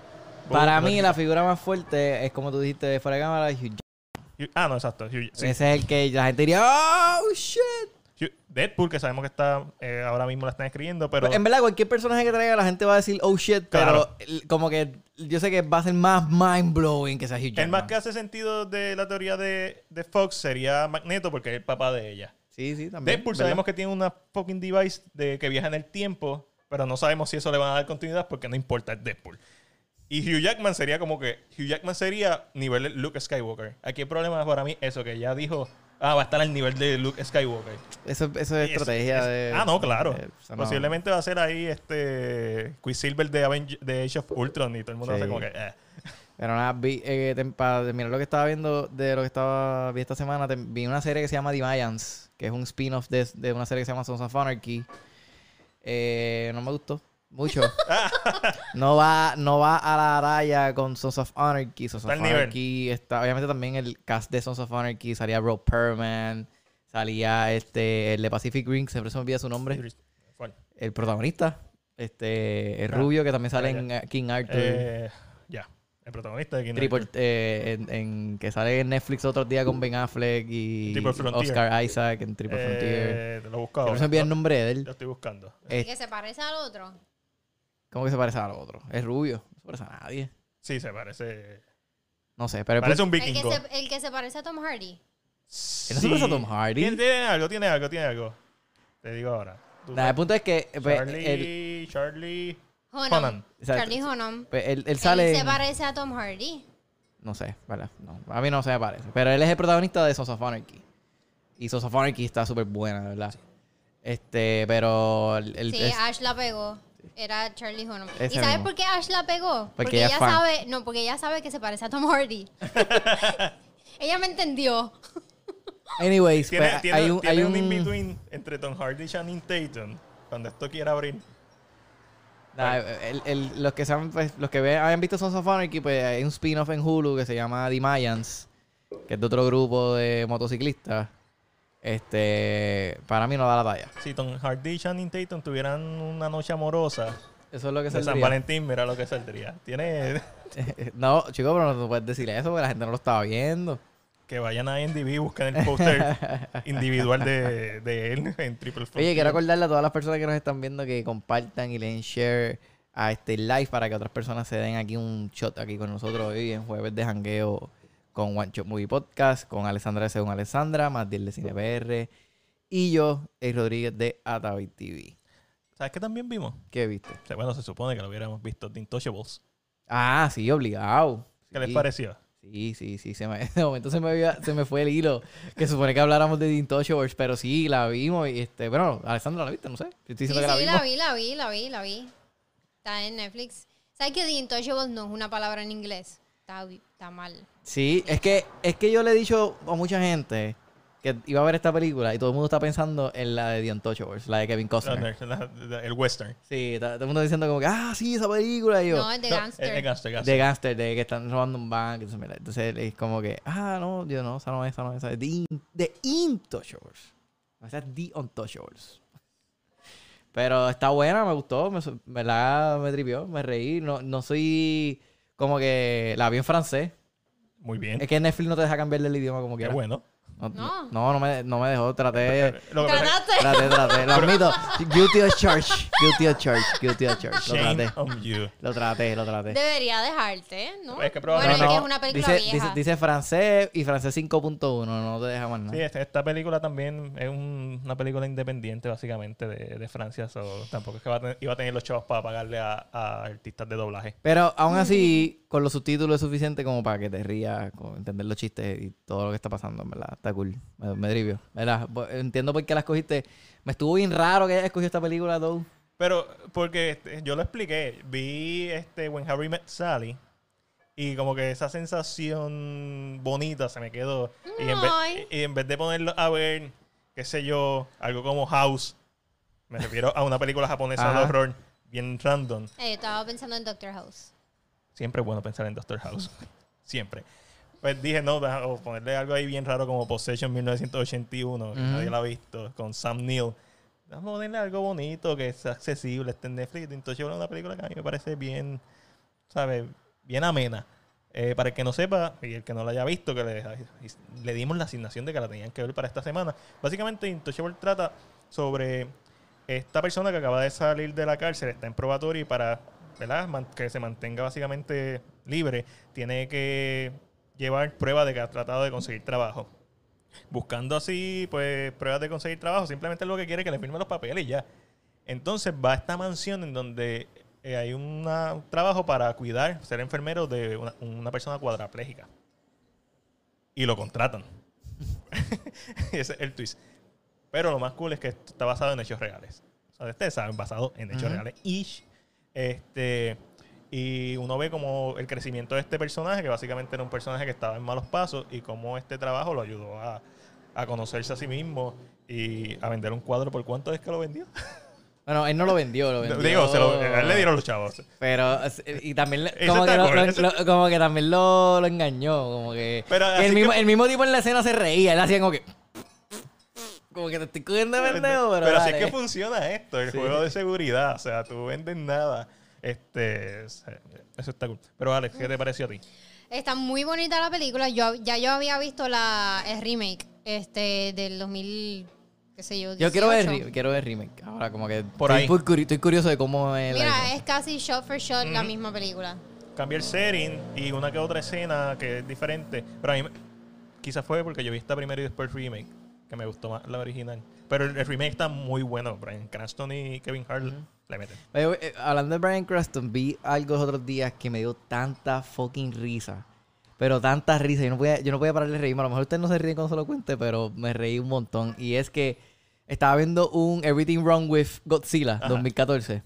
Para mí la figura más fuerte es como tú dijiste de fuera de cámara, Hugh. Ah, no, exacto. Hugh- sí. Ese es el que la gente diría, oh shit. Deadpool, que sabemos que está eh, ahora mismo la están escribiendo, pero... en verdad, cualquier personaje que traiga, la gente va a decir, oh shit, Claro. pero el- como que yo sé que va a ser más mind blowing que sea Hugh El Jackman. más que hace sentido de la teoría de, de Fox sería Magneto porque es el papá de ella. Sí, sí, también. Deadpool ¿verdad? sabemos que tiene una fucking device de que viaja en el tiempo, pero no sabemos si eso le van a dar continuidad porque no importa, es Deadpool. Y Hugh Jackman sería como que, Hugh Jackman sería nivel Luke Skywalker. Aquí el problema para mí es eso, que ya dijo, ah, va a estar al nivel de Luke Skywalker. Eso, eso es Es- estrategia es- de... Ah, no, claro. de- no- Posiblemente va a ser ahí este Quicksilver de, Avenge- de Age of Ultron y todo el mundo va a Sí. ser como que, eh. Pero nada, vi, eh, para terminar lo que estaba viendo de lo que estaba vi esta semana, te- vi una serie que se llama The Mayans, que es un spin-off de, de una serie que se llama Sons of Anarchy. Eh, no me gustó. Mucho. no va, no va a la raya con Sons of Anarchy. Sons of. Anarchy está. Obviamente también el cast de Sons of Anarchy salía Rob Perman. Salía este. El de Pacific Rim, siempre se me olvida su nombre. ¿Cuál? El protagonista. Este. El Ah, rubio que también sale en eh, King Arthur. Eh, ya, el protagonista de King Triple, eh, en, en- que sale en Netflix otro día con Ben Affleck y Frontier. Oscar Isaac en Triple Frontier. Eh, te lo busco Siempre ahora. se me olvida el nombre de él. Lo estoy buscando. Eh, que se parece al otro. ¿Cómo que se parece al otro? Es rubio. No se parece a nadie. Sí, se parece. No sé, pero Parece un El que, vikingo. se, el que se parece a Tom Hardy. No se parece a Tom Hardy. Tiene, tiene algo, tiene algo, tiene algo. Te digo ahora. Nada, el punto es que pues, Charlie, Charlie Hunnam. Charlie Hunnam. pues, él- él Él sale. se en- parece a Tom Hardy. No sé, ¿verdad? No, a mí no se me parece. Pero él es el protagonista de Sons of Anarchy. Y Sons of Anarchy está súper buena, ¿verdad? Este, pero. el- el- Sí, es- Ash la pegó. Era Charlie Hunnam. ¿Y Ese sabes mismo. por qué Ash la pegó? Porque ella es ella fan. sabe, no, porque ella sabe que se parece a Tom Hardy. ella me entendió. anyways, Tiene, pues, tiene- hay un. tiene Hay un un in-between entre Tom Hardy y Channing Tatum. Cuando esto quiera abrir. Nah, el- el- los que saben, pues, los que ve- hayan visto Sons of Anarchy, pues hay un spin-off en Hulu que se llama The Mayans, que es de otro grupo de motociclistas. Este, para mí no da la talla. Si Tom Hardy y Channing Tatum tuvieran una noche amorosa Eso es lo que de San saldría. Valentín, mira lo que saldría. Tiene no, chico, pero no puedes decir eso porque la gente no lo estaba viendo. Que vayan a IMDb y busquen el póster individual de, de él en Triple Oye, Frontier. quiero acordarle a todas las personas que nos están viendo que compartan y le den share a este live para que otras personas se den aquí un shot aquí con nosotros hoy en jueves de jangueo con One Shot Movie Podcast, con Alessandra de Según Alessandra, Matiel de Cine PR y yo, El Rodríguez de Atavi TV. ¿Sabes qué también vimos? ¿Qué viste? O sea, bueno, se supone que lo hubiéramos visto, The Intouchables. Ah, sí, obligado. ¿Qué les pareció? Sí, sí, sí. Se me, de momento se me, había- se me fue el hilo. Que supone que habláramos de Intouchables, pero sí, la vimos. Y este, bueno, Alessandra la viste, no sé. Estoy Sí, que la la vi, la vi, la vi, la vi. Está en Netflix. ¿Sabes que Intouchables no es una palabra en inglés? Está, está mal. Sí, es que, es que yo le he dicho a mucha gente que iba a ver esta película y todo el mundo está pensando en la de The Untouchables, la de Kevin Costner. La- la- el western. Sí, está- todo el mundo diciendo como que, ah, sí, esa película. Y yo, No, es de No, Gangster. es gangster, gangster. de gangster, de que están robando un banco. Entonces, mira, entonces es como que, ah, no, yo no, esa no es, esa no es, esa es The, Intouchables. O sea, The Untouchables. Pero está buena, me gustó, me, su- me la me tripió, me reí. No, no soy como que la vi en francés. Muy bien. Es que Netflix no te deja cambiar el idioma como Qué quieras. bueno. No, No. no, no me, no me dejó. Traté, es- ¿Trataste? traté, traté. Lo admito. Guilty of charge. Guilty of charge. Guilty of charge. Lo traté. Lo traté, lo traté. Debería dejarte, ¿no? Es que bueno, probablemente- es que No, es una película dice, vieja. dice, dice francés y francés 5.1. No te deja más nada. Sí, este- esta película también es un- una película independiente, básicamente, de, de Francia. so, tampoco es que va a tener- iba a tener los chavos para pagarle a, a artistas de doblaje. Pero aún así, con los subtítulos es suficiente como para que te rías, con entender los chistes y todo lo que está pasando, en verdad. Está cool. Me, me. ¿Verdad? Bo- Entiendo por qué la escogiste. Me estuvo bien raro que hayas escogido esta película, though. Pero, porque este, yo lo expliqué, vi este When Harry Met Sally y como que esa sensación bonita se me quedó. Y en, vez, Ay. y en vez de ponerlo a ver, qué sé yo, algo como House, me refiero a una película japonesa de horror bien random. Eh, estaba pensando en Doctor House. Siempre es bueno pensar en Doctor House. Siempre. Pues dije, no, o ponerle algo ahí bien raro como Possession 1981, que nadie la ha visto, con Sam Neill. Vamos a ponerle algo bonito, que sea accesible, esté en Netflix. Entonces, una película que a mí me parece bien, ¿sabes? Bien amena. Eh, para el que no sepa, y el que no la haya visto, que le, le dimos la asignación de que la tenían que ver para esta semana. Básicamente, Intouchable trata sobre esta persona que acaba de salir de la cárcel, está en probatorio y para ¿verdad? Que se mantenga básicamente libre, tiene que llevar pruebas de que ha tratado de conseguir trabajo. Buscando así, pues, pruebas de conseguir trabajo, simplemente lo que quiere es que le firme los papeles y ya. Entonces va a esta mansión en donde eh, hay una- un trabajo para cuidar, ser enfermero de una, una persona cuadraplégica. Y lo contratan. Ese es el twist. Pero lo más cool es que esto está basado en hechos reales. O sea, ustedes saben, basado en hechos reales. Ish. Este, y uno ve como el crecimiento de este personaje, que básicamente era un personaje que estaba en malos pasos, y cómo este trabajo lo ayudó a, a conocerse a sí mismo y a vender un cuadro. ¿Por cuánto es que lo vendió? Bueno, él no lo vendió, lo vendió. Digo, se lo, a él le dieron los chavos. Pero, y también, como que, lo- como que también lo, lo engañó, como que... Pero el, mismo, que- el mismo tipo en la escena se reía, él hacía como que... Como que te estoy cogiendo de pendejo, pero, Pero así es que funciona esto, el Sí. juego de seguridad. O sea, tú vendes nada. Este, eso está cool. Pero Alex, ¿qué te pareció a ti? Está muy bonita la película. Yo ya yo había visto la el remake este del 2000 qué sé yo. Yo quiero ver, 18. re- quiero ver remake. Ahora, como que Por estoy, ahí. muy curi- estoy curioso de cómo es la- Mira, es casi shot for shot la misma película. Cambié el setting y una que otra escena que es diferente. Pero a mí me- quizás fue porque yo vi esta primero y después el remake, que me gustó más la original. Pero el, el remake está muy bueno. Brian Cranston y Kevin Hart le meten. Oye, eh, hablando de Brian Cranston, vi algo los otros días que me dio tanta fucking risa. Pero tanta risa. Yo no podía, yo no podía parar de reírme. A lo mejor usted no se ríe cuando se lo cuente, pero me reí un montón. Y es que estaba viendo un Everything Wrong with Godzilla Ajá. 2014.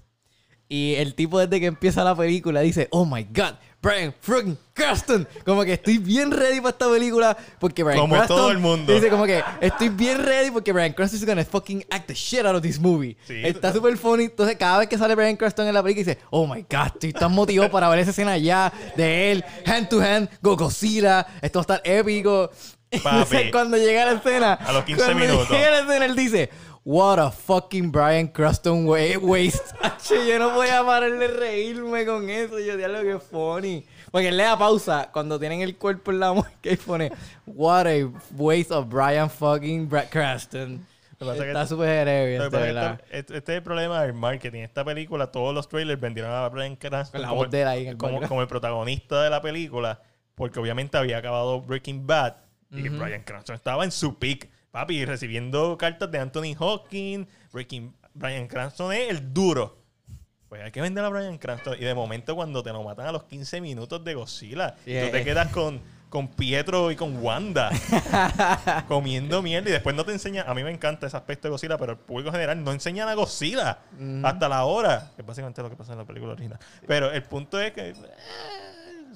Y el tipo desde que empieza la película dice, oh my god, Brian fucking Cranston. Como que estoy bien ready para esta película porque Brian Como Cranston... todo el mundo. Dice como que estoy bien ready porque Brian Cranston is gonna fucking act the shit out of this movie. Sí. Está súper funny. Entonces cada vez que sale Brian Cranston en la película dice, oh my god, estoy tan motivado para ver esa escena ya de él, hand to hand, go Godzilla, esto va a estar épico. Entonces, cuando llega la escena, A los 15 cuando minutos. llega la escena, él dice, What a fucking Brian Cranston wa- waste. Yo no voy a parar de reírme con eso. Yo diablo que funny. Porque él le da pausa cuando tienen el cuerpo en la mueca y pone What a waste of Brian fucking Brad Cranston. Lo que pasa es que Está súper Lo este, este es el problema del marketing. Esta película, todos los trailers vendieron a Brian Cranston la como, el como, el protagonista de la película, porque obviamente había acabado Breaking Bad y Brian Cranston estaba en su peak, papi, recibiendo cartas de Anthony Hawking. Breaking, Brian Cranston es el duro. Pues hay que vender a Brian Cranston. Y de momento, cuando te lo matan a los 15 minutos de Godzilla, Sí, y tú eh. te quedas con, con Pietro y con Wanda comiendo mierda y después no te enseña. A mí me encanta ese aspecto de Godzilla, pero el público general no enseñan a Godzilla hasta la hora, que es básicamente lo que pasa en la película original. Pero el punto es que. eh,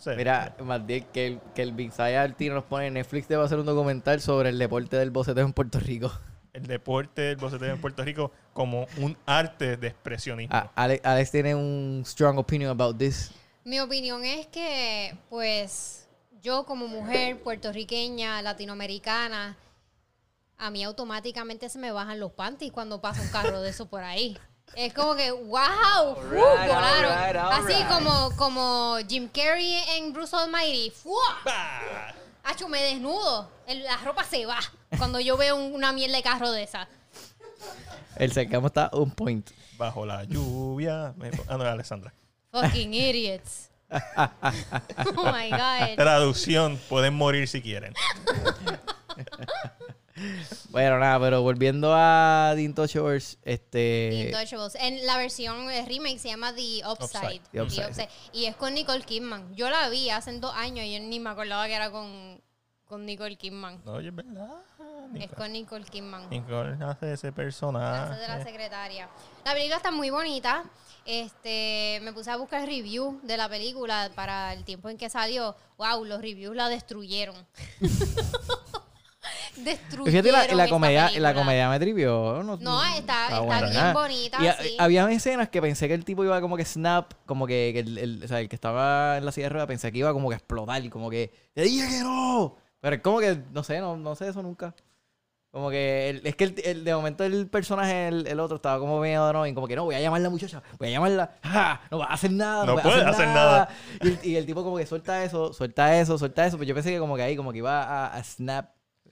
Mira, más bien que el, que el Big Altino nos pone en Netflix debe hacer un documental sobre el deporte del boceteo en Puerto Rico. el deporte del boceteo en Puerto Rico como un arte de expresionismo. Ah, Alex, Alex tiene un strong opinion about this. Mi opinión es que, pues, yo como mujer puertorriqueña, latinoamericana, a mí automáticamente se me bajan los panties cuando pasa un carro de eso por ahí. Es como que, wow, ¡fu! Alright, volaron. alright, Así como, como Jim Carrey en Bruce Almighty. ¡Fua! Hacho, me desnudo. El- La ropa se va cuando yo veo un- una mierda de carro de esa. El cercamo está on point. Bajo la lluvia. me- Ah, no, Alessandra. Fucking idiots. Oh my God. Traducción: pueden morir si quieren. Bueno, nada, pero volviendo a The Intouchables, este... The Untouchables. En la versión eh, remake se llama The Upside. Upside. The Upside. Y es con Nicole Kidman. Yo la vi hace dos años y yo ni me acordaba que era con, con Nicole Kidman. No, oye, es verdad. Es Nicole, con Nicole Kidman. Nicole hace ese Hace de la personaje. secretaria. La película está muy bonita. Este, me puse a buscar review de la película para el tiempo en que salió. Wow, los reviews la destruyeron. destruyeron. Fíjate, la, la esta comedia, la comedia me trivió. No, No, está, está bien bonita. Y a- sí. había escenas que pensé que el tipo iba como que snap, como que, que el, el- o sea, el que estaba en la silla de ruedas pensé que iba como que a explotar y como que te dije que no. Pero es como que, no sé, no, no sé eso nunca. Como que el- es que el, el- de momento el personaje, el, el otro, estaba como medio no, y como que no, voy a llamar a la muchacha, voy a llamarla, ¡ja! no va a hacer nada, no, No puede hacer nada. Y el, y el tipo como que suelta eso, suelta eso, suelta eso, pues yo pensé que como que ahí, como que iba a, a snap,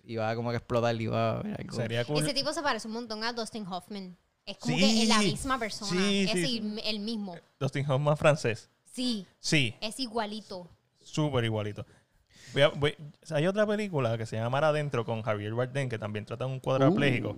iba como que a explotar, iba a ver algo. Sería cool. Ese tipo se parece un montón a Dustin Hoffman. Es como Sí. que es la misma persona. Sí, es sí. el, el mismo. Dustin Hoffman francés. Sí, Sí, es igualito. súper igualito. Voy a- voy- hay otra película que se llama Mar Adentro con Javier Bardem que también trata de un cuadrapléjico.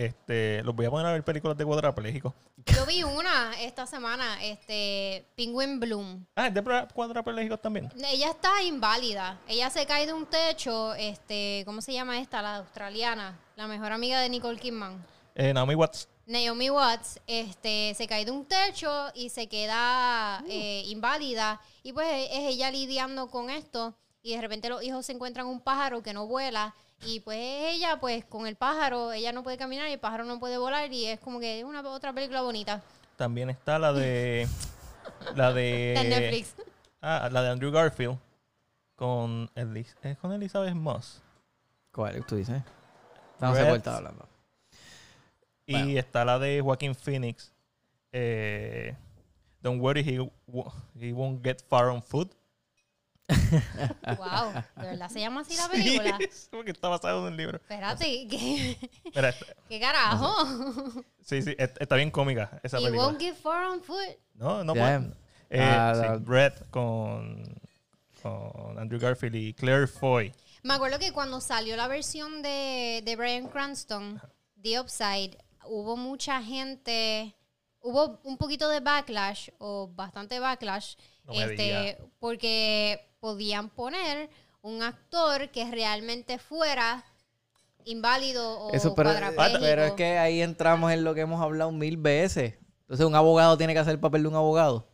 Uh. Este, los voy a poner a ver películas de cuadraplégicos. Yo vi una esta semana, este, Penguin Bloom. Ah, ¿es de cuadraplégicos también? Ella está inválida. Ella se cae de un techo, este, ¿cómo se llama esta? La australiana, la mejor amiga de Nicole Kidman. Eh, Naomi Watts. Naomi Watts este, se cae de un techo y se queda eh, inválida. Y pues es ella lidiando con esto. Y de repente los hijos se encuentran un pájaro que no vuela Y pues ella, pues con el pájaro, ella no puede caminar y el pájaro no puede volar y es como que es una otra película bonita. También está la de. La de. En Netflix. Ah, la de Andrew Garfield. Con, Elis- ¿es con Elizabeth Moss. ¿Cuál tú dices? Red. cuál estaba hablando. Y Bueno. está la de Joaquin Phoenix. Eh, Don't worry, he, he won't get far on foot. Wow, ¿de verdad se llama así la Sí, película? es porque está basado en un libro. Espérate, ¿qué, Mira, qué carajo? sí, sí, est- está bien cómica esa Y película. won't get far on foot. No, no puede. Eh, Ah, sí, la- con, con Andrew Garfield y Claire Foy. Me acuerdo que cuando salió la versión de, de Brian Cranston, The Upside, hubo mucha gente, hubo un poquito de backlash, o bastante backlash, No este, porque podían poner un actor que realmente fuera inválido o Eso, pero, cuadrapléjico. pero es que ahí entramos en lo que hemos hablado mil veces. Entonces, un abogado tiene que hacer el papel de un abogado.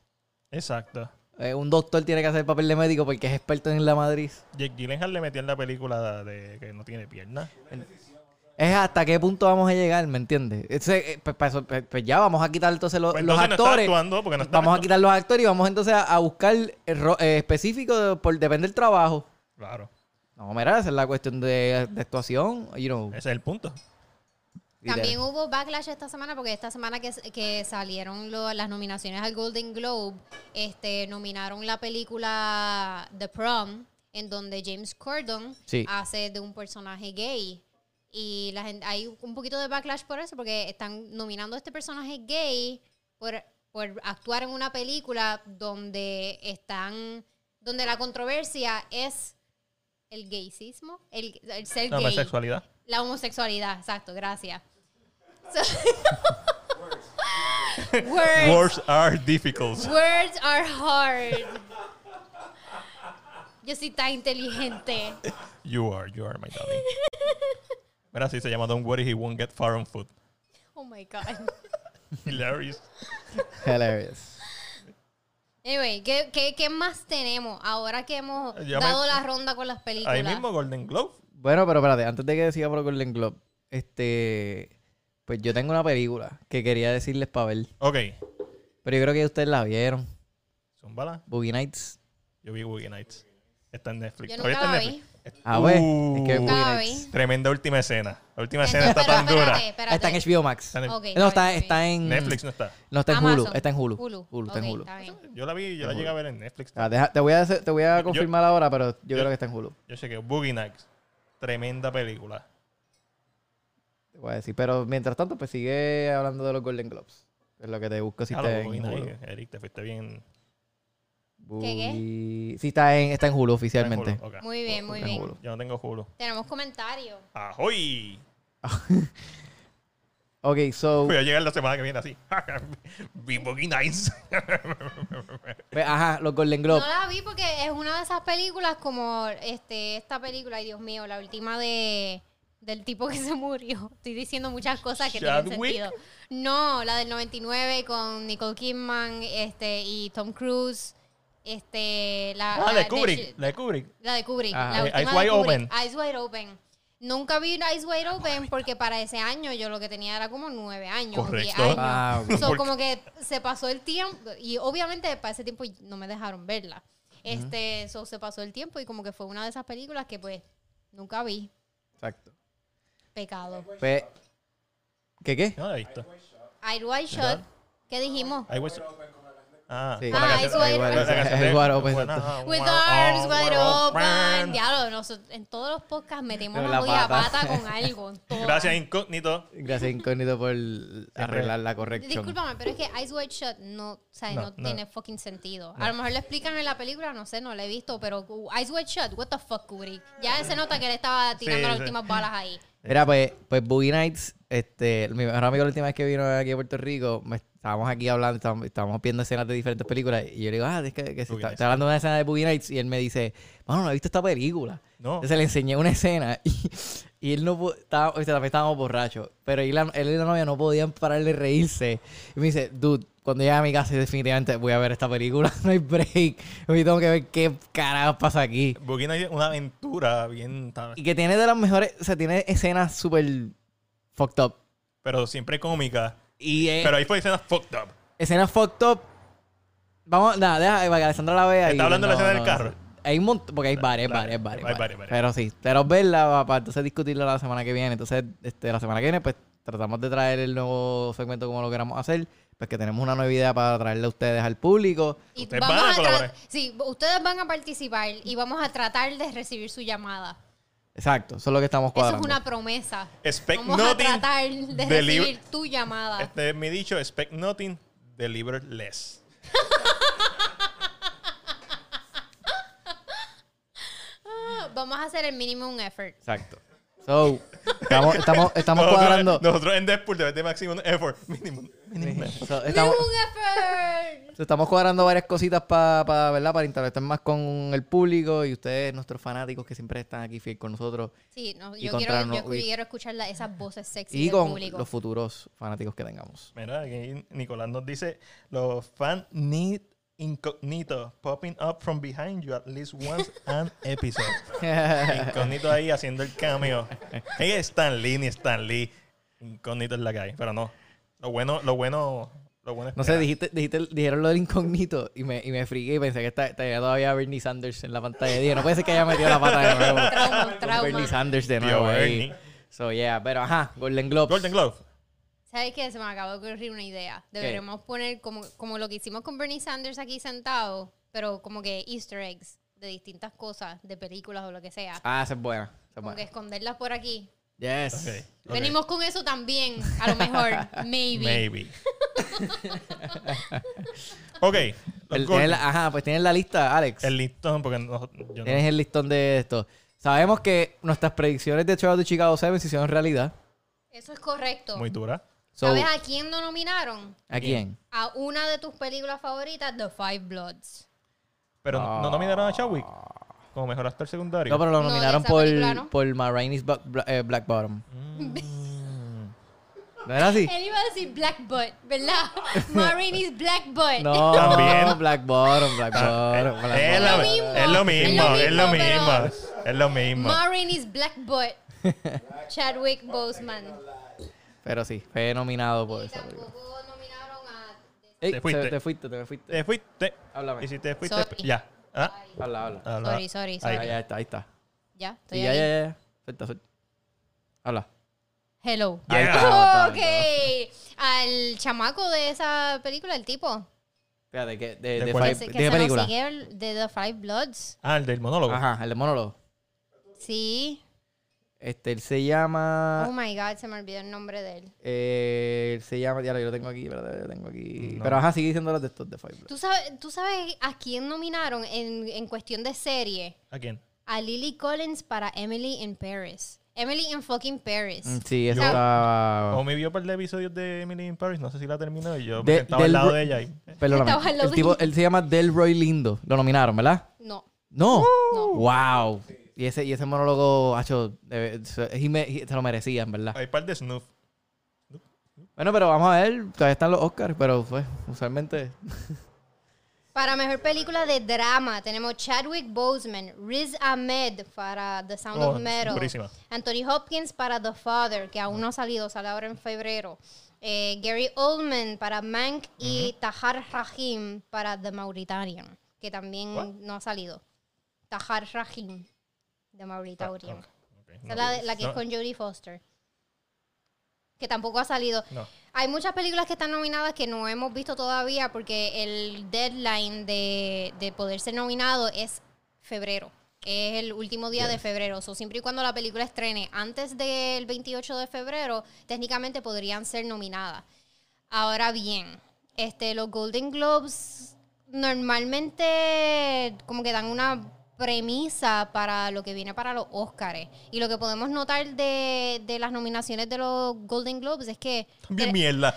Exacto. Eh, un doctor tiene que hacer el papel de médico porque es experto en la Madrid. Jake Gyllenhaal le metió en la película de que no tiene piernas. Es hasta qué punto vamos a llegar, ¿me entiendes? Ese, eh, pues, pues, pues ya vamos a quitar entonces los, Pues los entonces no está actores. actuando porque no está vamos a quitar los actores y vamos entonces a, a buscar el ro- eh, específico de- por depende del trabajo. Claro, No, mira, esa es la cuestión de, de actuación. You know, ese es el punto. También hubo backlash esta semana porque esta semana que, que salieron lo- las nominaciones al Golden Globe, este, nominaron la película The Prom, en donde James Corden Sí. hace de un personaje gay. Y la gente, hay un poquito de backlash por eso, porque están nominando a este personaje gay por, por actuar en una película donde están, donde la controversia es el gaycismo, el, el ser La gay. homosexualidad. La homosexualidad, exacto, gracias. So- words, Words are difficult. words are hard. Yo soy tan inteligente. You are, you are, my darling. Mira, así se llama Don't worry, he won't get far on foot. Oh my God. Hilarious. hilarious. Anyway, ¿qué, qué, qué más tenemos ahora que hemos Ya me- dado la ronda con las películas? Ahí mismo Golden Globe. Bueno, pero espérate, antes de que siga por Golden Globe, este, pues yo tengo una película que quería decirles para ver, Ok. pero yo creo que ustedes la vieron, Zumbala. Boogie Nights. Yo vi Boogie Nights. Está en Netflix. Yo Todavía nunca está en la Netflix. Ah, pues, Uh, es que Nunca Boogie la vi. Tremenda última escena. La última escena está tan dura. espérate, espérate. Está en HBO Max. Está en el- Ok, no, está, bien, está en Netflix no está. No, está en Hulu, Amazon. está en Hulu. Hulu. Hulu, está en Ok, Hulu. está bien. Yo la vi, yo la llegué a ver en Netflix. Ah, deja- te voy a hacer- te voy a Yo- confirmar ahora, pero yo, yo- creo que está en Hulu. Yo sé que Boogie Nights. Tremenda película. Te voy a decir, pero mientras tanto pues sigue hablando de los Golden Globes. Es lo que te busco si Claro, está en Boogie Hulu. Nights. Eric, te fuiste bien. Boogie- Sí, está en, está en Hulu oficialmente. Está en Hulu, ok. Muy bien, muy Está en bien. Hulu. Yo no tengo Hulu. Tenemos comentarios. ¡Ahoy! Ok, so... Voy a llegar la semana que viene así. Vi Boogie Nights. pues, ajá, los Golden Globes. No la vi porque es una de esas películas como este esta película, ay Dios mío, la última de del tipo que se murió. Estoy diciendo muchas cosas que tienen Chadwick. sentido. No, la del 99 con Nicole Kidman este y Tom Cruise. Este, la, ah, la de Kubrick. La de Kubrick. La de Kubrick. La de Wide. Open. Eyes Wide Open. Nunca vi Eyes Wide Open porque para ese año yo lo que tenía era como nueve años, Correcto. años. Ah. So, Porque- como que se pasó el tiempo y obviamente para ese tiempo no me dejaron verla. Este, so, se pasó el tiempo y como que fue una de esas películas que pues nunca vi. Exacto. Pecado. ¿Qué qué? No la he visto. Eyes Wide Shut. ¿Qué dijimos? I was- Ah, Sí. Ah, canción- Eyes Wide Open. Eyes Wide Open. With arms oh, wide open. Diablo, nosotros en todos los podcasts metemos Pero la olla pata. pata con algo. Gracias, Incógnito. Gracias, Incógnito, por arreglar la corrección. Discúlpame, pero es que Eyes Wide Shut no, o sea, no, No, no. tiene fucking sentido. A lo mejor lo explican en la película, no sé, no la he visto, pero uh, Eyes Wide Shut, what the fuck, Kubrick. Ya se nota que él estaba tirando Sí, las sí. últimas balas ahí. Mira, pues, pues Boogie Nights, este, mi mejor amigo la última vez que vino aquí a Puerto Rico, me- estábamos aquí hablando, estábamos, estábamos viendo escenas de diferentes películas y yo le digo, ah, es que, que se está, está hablando de una escena de Boogie Nights y él me dice, bueno, no he visto esta película. No. Entonces le enseñé una escena y, y él no estaba, o sea, también estábamos borrachos, pero él, él y la novia no podían parar de reírse. Y me dice, dude, cuando llegue a mi casa definitivamente voy a ver esta película. No hay break. Hoy tengo que ver qué carajo pasa aquí. Boogie Nights es una aventura bien... Y que tiene de las mejores, o sea, tiene escenas súper fucked up. Pero siempre cómica. Y eh, Pero ahí fue escenas fucked up. escenas fucked up. Vamos, nada, deja para que Alessandra la vea. ¿Está y- hablando de la no, escena del no, carro? Hay un montón, porque hay varias, Dale, varias, varias, hay varias. varias, varias. Pero sí, pero verla para entonces discutirla la semana que viene. Entonces, este, la semana que viene, pues tratamos de traer el nuevo segmento como lo queramos hacer. Pues que tenemos una nueva idea para traerle a ustedes al público. Y Ustedes vamos van a a tra- colaborar. sí, ustedes van a participar y vamos a tratar de recibir su llamada. Exacto, eso es lo que estamos Eso cuadrando. es una promesa. Expect Vamos a nothing. tratar de deliver- recibir tu llamada. Este es mi dicho, expect nothing, deliver less. Ah, Vamos a hacer el minimum effort. Exacto. So, estamos, estamos, estamos Nosotros- cuadrando. Nosotros en Deadpool debe de maximum effort. Minimum. minimum effort. So, estamos, ¡Minimum effort! so, estamos cuadrando varias cositas para, ¿verdad? Para interactuar más con el público y ustedes, nuestros fanáticos que siempre están aquí fiel con nosotros. Sí, no, Y yo, quiero, yo quiero escuchar la- esas voces sexy Y del con público. los futuros fanáticos que tengamos. Mira, aquí Nicolás nos dice, los fans need incognito popping up from behind you at least once an episode. Incógnito ahí haciendo el cameo. Hey, Stan Lee ni Stan Lee. Incógnito es la que hay, pero no. Lo bueno, lo bueno, lo bueno es No sé, dijiste, dijiste, dijeron lo del incógnito y me, y me friqué y pensé que está, tenía todavía Bernie Sanders en la pantalla. Dije, no puede ser que haya metido la pata de nuevo. Trauma, Con trauma. Bernie Sanders de Tío nuevo ahí. Bernie. So, yeah, pero ajá, Golden Globes. Golden Glove. ¿Sabes qué? Se me acaba de ocurrir una idea. Deberíamos poner como, como lo que hicimos con Bernie Sanders aquí sentado, pero como que easter eggs de distintas cosas, de películas o lo que sea. Ah, esa es buena. esa es Como que esconderlas por aquí. Yes. Venimos con eso también, a lo mejor. Maybe. Maybe. ok. El- la- ajá, pues tienes la lista, Alex. El listón, porque no, yo no- Tienes el listón de esto. Sabemos que nuestras predicciones de Trail de Chicago 7 se hicieron realidad. Eso es correcto. muy dura. So, ¿Sabes a quién no nominaron? ¿A quién? A una de tus películas favoritas, The Five Bloods. Pero no nominaron a Chadwick como mejor actor secundario. No, pero lo nominaron por, película, ¿no? por Ma Rainey's Black, Black Bottom. Mm. ¿No era así? Él iba a decir Black Butt, ¿verdad? Marini's Black Butt. No, También. Black Bottom, Black Bottom. Black es, Bottom. la- lo mismo. es lo mismo, es lo Es lo mismo. Es lo mismo. Black Butt. Chadwick Boseman. Pero sí, fue nominado por Y esa película. tampoco nominaron a... Ey, Te fuiste. se- te fuiste, te fuiste. Te fuiste. Háblame. Y si te fuiste, Sorry. ya. Ah, Habla, habla. habla. Sorry, sorry, Ahí. sorry. Ahí, ahí está, ahí está. Ya, estoy ya, ahí. ya, ya, ya. Suelta, suelta. Habla. Hello. Yeah. Ahí está, ahí ok. está. Al chamaco de esa película, el tipo. Espérate, ¿qué? ¿De De? Que Five- se, ¿de que película? el- de The Five Bloods. Ah, el del monólogo. Ajá, el de monólogo. Sí. Este, él se llama... Oh my God, se me olvidó el nombre de él. Eh, él se llama... Ya lo tengo aquí, espérate, lo tengo aquí. No. Pero ajá, sigue diciendo los de estos de Five. ¿Tú sabes, ¿Tú sabes a quién nominaron en, en cuestión de serie? ¿A quién? A Lily Collins para Emily in Paris. Emily in fucking Paris. Mm, Sí, eso Yo- estaba... Como me vio por el episodio de Emily in Paris, no sé si la terminó y yo me De- sentaba al del lado ro- de ella. Y, Perdóname. Estaba al lado El tipo, de- él se llama Delroy Lindo. Lo nominaron, ¿verdad? No, No. no. Wow. Y ese, y ese monólogo, hacho, debe- se, lo merecían, ¿verdad? hay par de snuff. Bueno, pero vamos a ver. Todavía están los Oscars, pero pues, usualmente. Para mejor película de drama tenemos Chadwick Boseman, Riz Ahmed para The Sound Oh, of Metal, durísima. Anthony Hopkins para The Father, que aún no ha salido, sale ahora en febrero. Eh, Gary Oldman para Mank y Tahar Rahim para The Mauritanian, que también What? no ha salido. Tahar Rahim, Ok, ok. Esa es la, la que No, es con Jodie Foster. Que tampoco ha salido. No. Hay muchas películas que están nominadas que no hemos visto todavía porque el deadline de, de poder ser nominado es febrero. Es el último día de febrero. So, siempre y cuando la película estrene antes del 28 de febrero, técnicamente podrían ser nominadas. Ahora bien, este, los Golden Globes normalmente como que dan una premisa para lo que viene para los Oscars. Y lo que podemos notar de, de las nominaciones de los Golden Globes es que Bien mierda.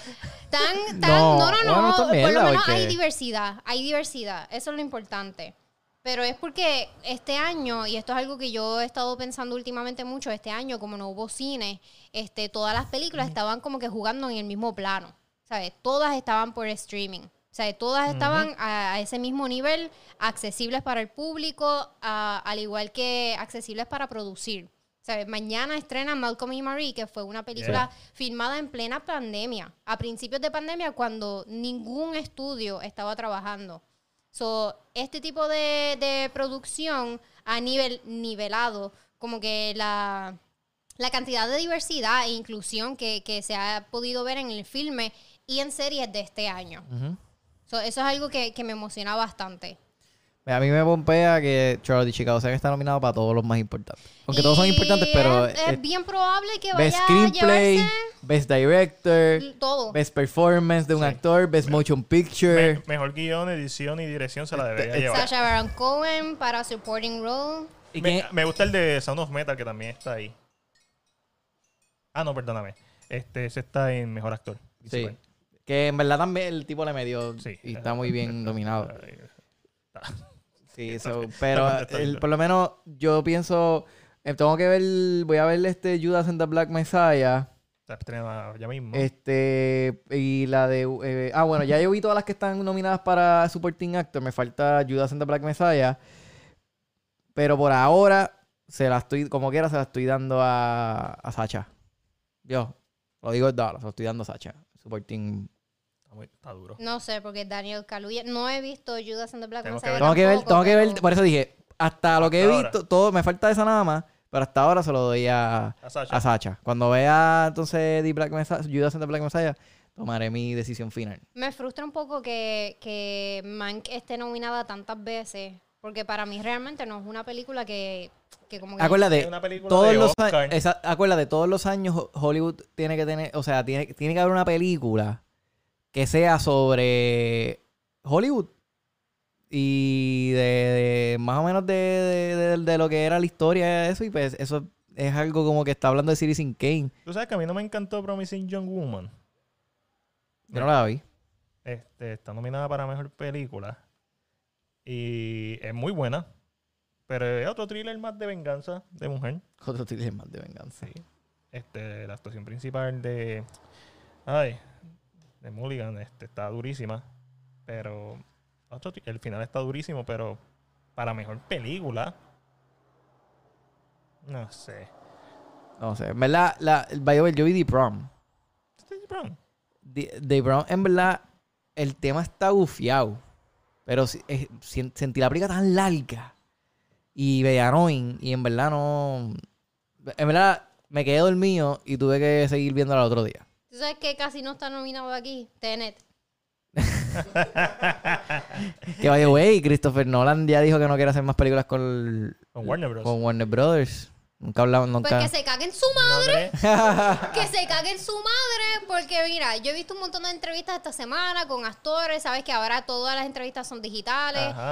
tan, tan, No, no, no, por lo menos hay diversidad, hay diversidad, eso es lo importante. Pero es porque este año, y esto es algo que yo he estado pensando últimamente mucho, este año como no hubo cine, este, todas las películas estaban como que jugando en el mismo plano. ¿sabes? Todas estaban por streaming. O sea, todas estaban a, a ese mismo nivel, accesibles para el público, a- al igual que accesibles para producir. O sea, mañana estrena Malcolm y Marie, que fue una película filmada en plena pandemia, a principios de pandemia, cuando ningún estudio estaba trabajando. So, este tipo de, de producción a nivel nivelado, como que la, la cantidad de diversidad e inclusión que, que se ha podido ver en el filme y en series de este año. So, eso es algo que, que me emociona bastante. A mí me pompea que Charlie Chicago sea que está nominado para todos los más importantes. Aunque todos son importantes, pero Es, es bien probable que Best vaya a Screenplay, llevarse Best Director, todo. Best Performance de un Sí. actor, Best Motion Picture. Me- mejor guion, edición y dirección se la Este, debería llevar. Sacha Baron Cohen para Supporting Role. ¿Y Me, gusta el de Sound of Metal, que también está ahí. Ah, no, perdóname. Este, ese está en Mejor Actor. Sí. Que en verdad también el tipo le Sí. y está muy bien dominado. Sí, so, pero el- por lo menos yo pienso, eh, tengo que ver, voy a ver este Judas and the Black Messiah. Ya mismo. Este, y la de. eh, ah, bueno, ya yo vi todas las que están nominadas para Supporting Actor. Me falta Judas and the Black Messiah. Pero por ahora, se la estoy, como quiera, se la estoy dando a, a Sacha. Yo, lo digo verdad, se lo estoy dando a Sacha. Supporting. Está, muy- está duro. No sé, porque Daniel Kaluuya. No he visto Judas and the Black Messiah que Tengo que ver, tengo que ver, por eso dije, hasta lo que he Hasta ahora. visto, todo, me falta esa nada más. Pero hasta ahora se lo doy a, A Sacha. a Sacha. Cuando vea entonces The Black Messiah, Judas and the Black Messiah, tomaré mi decisión final. Me frustra un poco que, que Mank esté nominada tantas veces. Porque para mí realmente no es una película que, que como que... Acuérdate, Es una película todos de los Oscar. años, esa- acuérdate, todos los años Ho- Hollywood tiene que tener, o sea, tiene, tiene que haber una película que sea sobre Hollywood y de, de- más o menos de, de- de- de lo que era la historia de eso y pues eso es algo como que está hablando de Citizen Kane. Tú sabes que a mí no me encantó Promising Young Woman. Yo no la vi. Este, está nominada para Mejor Película. Y es muy buena. Pero es otro thriller más de venganza de mujer. Otro thriller más de venganza. Sí. Este, la actuación principal de. Ay, de Mulligan este, está durísima. Pero. el final está durísimo, pero. Para mejor película. No sé. No sé, en verdad, la, the way, yo vi The Prom. Este es Brown. The, The Prom, en verdad, el tema está bufiado. Pero si- eh, si- sentí la película tan larga y annoying y en verdad no... En verdad, me quedé dormido y tuve que seguir viéndola el otro día. ¿Tú sabes que casi no está nominado aquí? Tenet. Que the way, Christopher Nolan ya dijo que no quiere hacer más películas con, Con Warner Bros. con Warner Brothers. Nunca hablamos, Pues nunca... que se caguen su ¿No madre. Que se caguen su madre. Porque mira, yo he visto un montón de entrevistas esta semana con actores. Sabes que ahora todas las entrevistas son digitales. Ajá.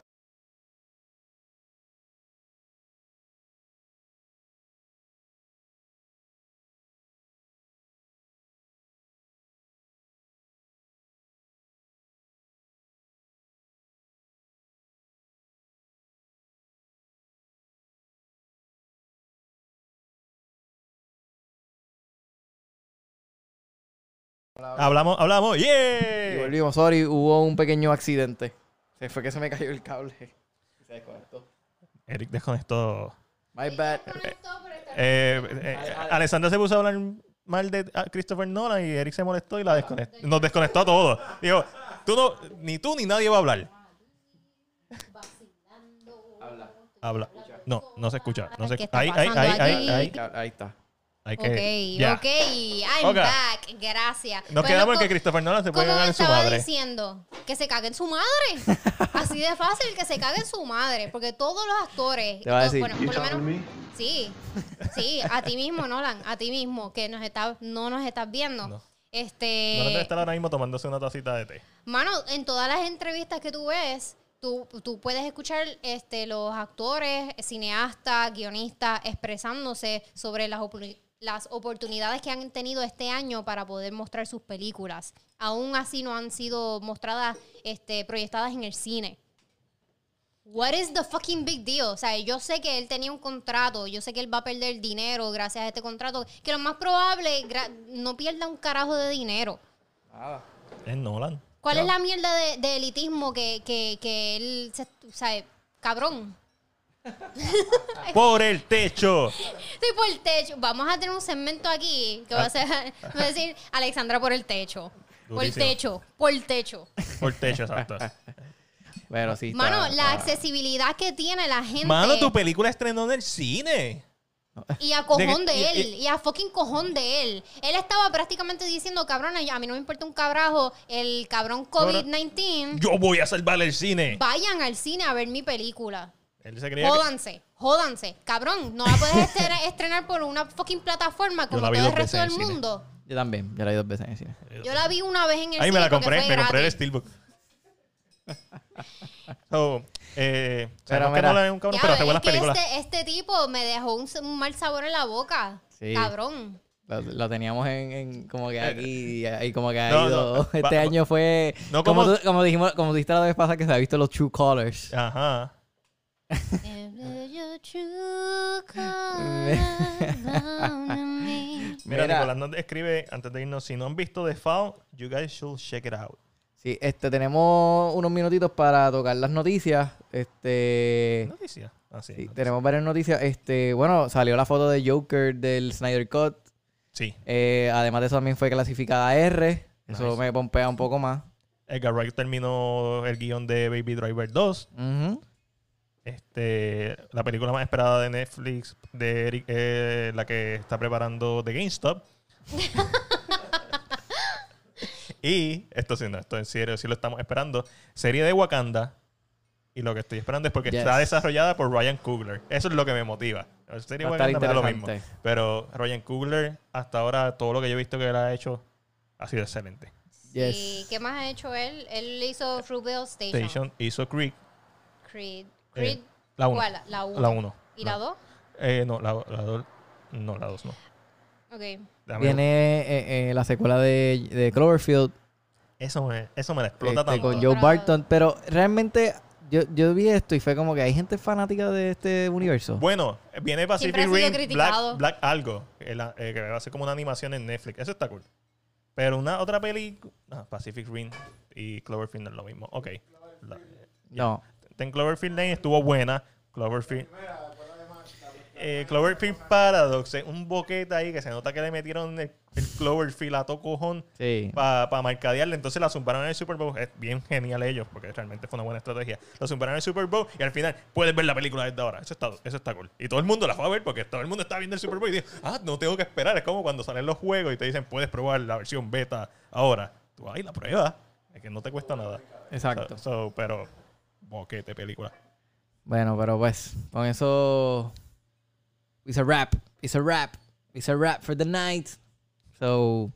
Hablamos, hablamos. Y ¡Yeah! volvimos, sorry, hubo un pequeño accidente. Se fue que se me cayó el cable. Se desconectó. Eric desconectó. My bad. Eh, eh, Alessandra se puso a hablar mal de ah, Christopher Nolan y Eric se molestó y la desconectó. Nos desconectó a todos. Dijo, tú no, ni tú ni nadie va a hablar. Habla. No, no se escucha. No se, ¿Qué está ahí, ahí, ahí, ahí, Ahí está. Hay Ok, ok. I'm Ok. back. Gracias. Nos Bueno, quedamos en que Christopher Nolan se puede me en su estaba madre. diciendo, que se caguen su madre. Así de fácil, que se caguen su madre. Porque todos los actores. Te va a decir, bueno, por lo menos. Sí, sí, a ti mismo, Nolan, a ti mismo, que nos está, no nos estás viendo. No. Este. Nolan debe estar ahora mismo tomándose una tacita de té. Mano, en todas las entrevistas que tú ves, tú, tú puedes escuchar este, los actores, cineastas, guionistas expresándose sobre las, las oportunidades que han tenido este año para poder mostrar sus películas. Aún así no han sido mostradas, este, proyectadas en el cine. What is the fucking big deal? O sea, yo sé que él tenía un contrato, yo sé que él va a perder dinero gracias a este contrato, que lo más probable no pierda un carajo de dinero. Nada. Es Nolan. ¿Cuál es la mierda de, de elitismo que, que, que él, se, o sea, cabrón? Por el techo. Estoy por el techo. Vamos a tener un segmento aquí que va a, ser, va a decir Alexandra por el techo. Por el Durísimo. techo, por el techo. Por el techo, exacto. Pero sí. está- Mano, la está- accesibilidad que tiene la gente. Mano, tu película estrenó en el cine. Y a cojón De- de, y- él. y- Y, a fucking cojón de él. Él estaba prácticamente diciendo, cabrón, a mí no me importa un cabrajo. El cabrón COVID-19. Yo voy a salvar el cine. Vayan al cine a ver mi película. Él se creía que... Jódanse, jódanse. Cabrón, no la puedes estrenar, estrenar por una fucking plataforma como todo el resto del mundo. Yo también. Yo la vi dos veces en el cine. Yo la vi una vez en el Ahí cine me la compré, me compré el. Steelbook. so, eh, Pero mira. Es un cabrón, Ya, pero hace es buenas que películas. este, este tipo me dejó un, un mal sabor en la boca. Sí. Cabrón. Lo, lo teníamos en, en como que aquí y como que ha Eh, No, ido. no, este va- año fue No como, como- tú- como dijimos, como dijiste la vez pasada que se ha visto los True Colors. Ajá. Mira, Mira. Nicolás nos escribe antes de irnos, si no han visto The Found, you guys should check it out. Sí, este tenemos unos minutitos para tocar las noticias. Este Noticia. Ah, sí, sí, noticia. tenemos varias noticias. Este, bueno, salió la foto de Joker del Snyder Cut. Sí. Eh, además de eso también fue clasificada R. Eso Nice. me pompea un poco más. Edgar Wright terminó el guion de Baby Driver 2. Ujú. Este, la película más esperada de Netflix, de Eric, eh, la que está preparando de GameStop. y esto sí, no, esto en serio, sí lo estamos esperando. Serie de Wakanda. Y lo que estoy esperando es porque Yes. está desarrollada por Ryan Coogler. Eso es lo que me motiva. La serie Wakanda me da lo mismo. Pero Ryan Coogler, hasta ahora, todo lo que yo he visto que él ha hecho ha sido excelente. Yes. ¿Y qué más ha hecho él? Él hizo Fruitvale Station. Station hizo Creek. Creed. Eh, Creed. la 1. ¿Cuál? La 1. La 1. ¿Y la 2? Eh, no, la 2. no, la 2 no. Ok. Déjame- Viene eh, eh, la secuela de, de Cloverfield Eso me, eso me la explota este, tanto. con Joe pero- Barton. Pero realmente yo, yo vi esto y fue como que hay gente fanática de este universo. Bueno, viene Pacific Rim criticado. Black, Black Algo, que, la- eh, que va a ser como una animación en Netflix. Eso está cool. Pero una otra peli, ah, Pacific Rim y Cloverfield no es lo mismo. Ok. La- no. En Cloverfield Lane estuvo buena. Cloverfield. Eh, Cloverfield Paradox es un boquete ahí que se nota que le metieron el, el Cloverfield a todo cojón Sí. para marcadearle. Entonces la zumbaron en el Super Bowl. Es bien genial ellos, porque realmente fue una buena estrategia. La zumbaron en el Super Bowl y al final puedes ver la película desde ahora. Eso está, eso está cool. Y todo el mundo la fue a ver porque todo el mundo está viendo el Super Bowl y dice, ah, no tengo que esperar. Es como cuando salen los juegos y te dicen, puedes probar la versión beta ahora. Tú y la pruebas. Es que no te cuesta nada. Exacto. So- so, pero, boquete película. Bueno, pero pues, con eso. It's a wrap. It's a wrap. It's a wrap for the night. So,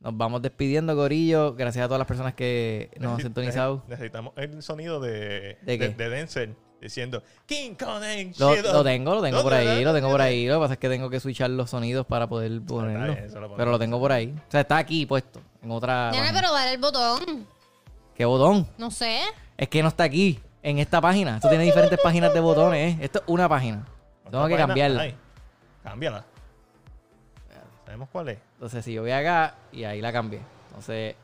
nos vamos despidiendo, Gorillo. Gracias a todas las personas que nos han sintonizado. neces- Necesitamos el sonido de, ¿De qué? de, Denzel diciendo King Lo, lo up". tengo, lo tengo por ahí, lo tengo por ahí. Lo que pasa es que tengo que switchar los sonidos para poder ponerlo. lo. Pero lo tengo por ahí. O sea, está aquí puesto. En otra. Nena, pero dale el botón. ¿Qué botón? No sé. Es que no está aquí. En esta página. Esto tiene diferentes páginas de botones. ¿eh? Esto es una página. Tengo que Página- cambiarla. ay, cámbiala. ¿Sabemos cuál es? Entonces, si yo voy acá y ahí la cambié. Entonces,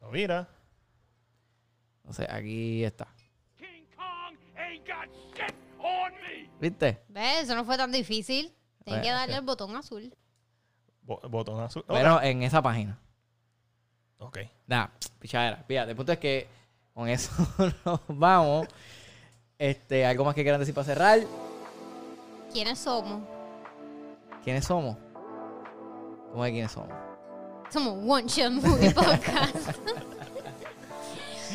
Lo mira. entonces aquí está. King Kong ain't got shit on me. ¿Viste? ¿Ves? Eso no fue tan difícil. Tienes que darle el botón azul. Bo- botón azul. Bueno, en esa página. Ok. Nada, pichadera. Fíjate, el punto es que con eso nos vamos. Este, algo más que quieran decir para cerrar. ¿Quiénes somos? ¿Quiénes somos? ¿Cómo de quiénes somos? Somos One Shot Movie Podcast.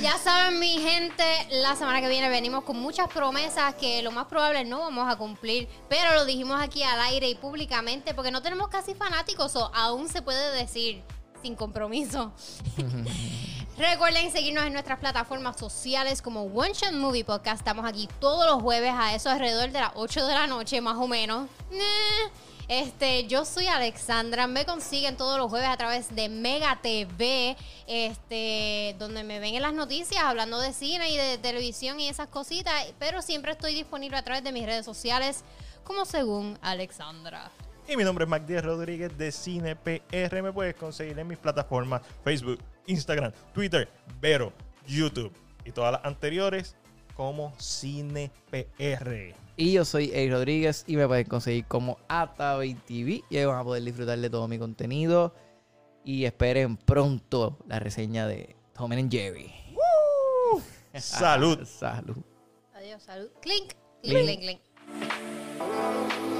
ya saben, mi gente, la semana que viene venimos con muchas promesas que lo más probable no vamos a cumplir, pero lo dijimos aquí al aire y públicamente porque no tenemos casi fanáticos o aún se puede decir sin compromiso. Recuerden seguirnos en nuestras plataformas sociales como One Shot Movie Podcast. Estamos aquí todos los jueves a eso alrededor de las 8 de la noche, más o menos. Este, yo soy Alexandra. Me consiguen todos los jueves a través de Mega TV, este, donde me ven en las noticias hablando de cine y de televisión y esas cositas. Pero siempre estoy disponible a través de mis redes sociales, como según Alexandra. Y mi nombre es Mac Díaz Rodríguez de Cine PR. Me puedes conseguir en mis plataformas Facebook, Instagram, Twitter, Vero, YouTube y todas las anteriores como CinePR. Y yo soy Eric Rodríguez y me pueden conseguir como Atabey TV y ahí van a poder disfrutar de todo mi contenido. Y esperen pronto la reseña de Tom and Jerry. Salud. Salud. Adiós, salud. Clink, clink, clink, clink.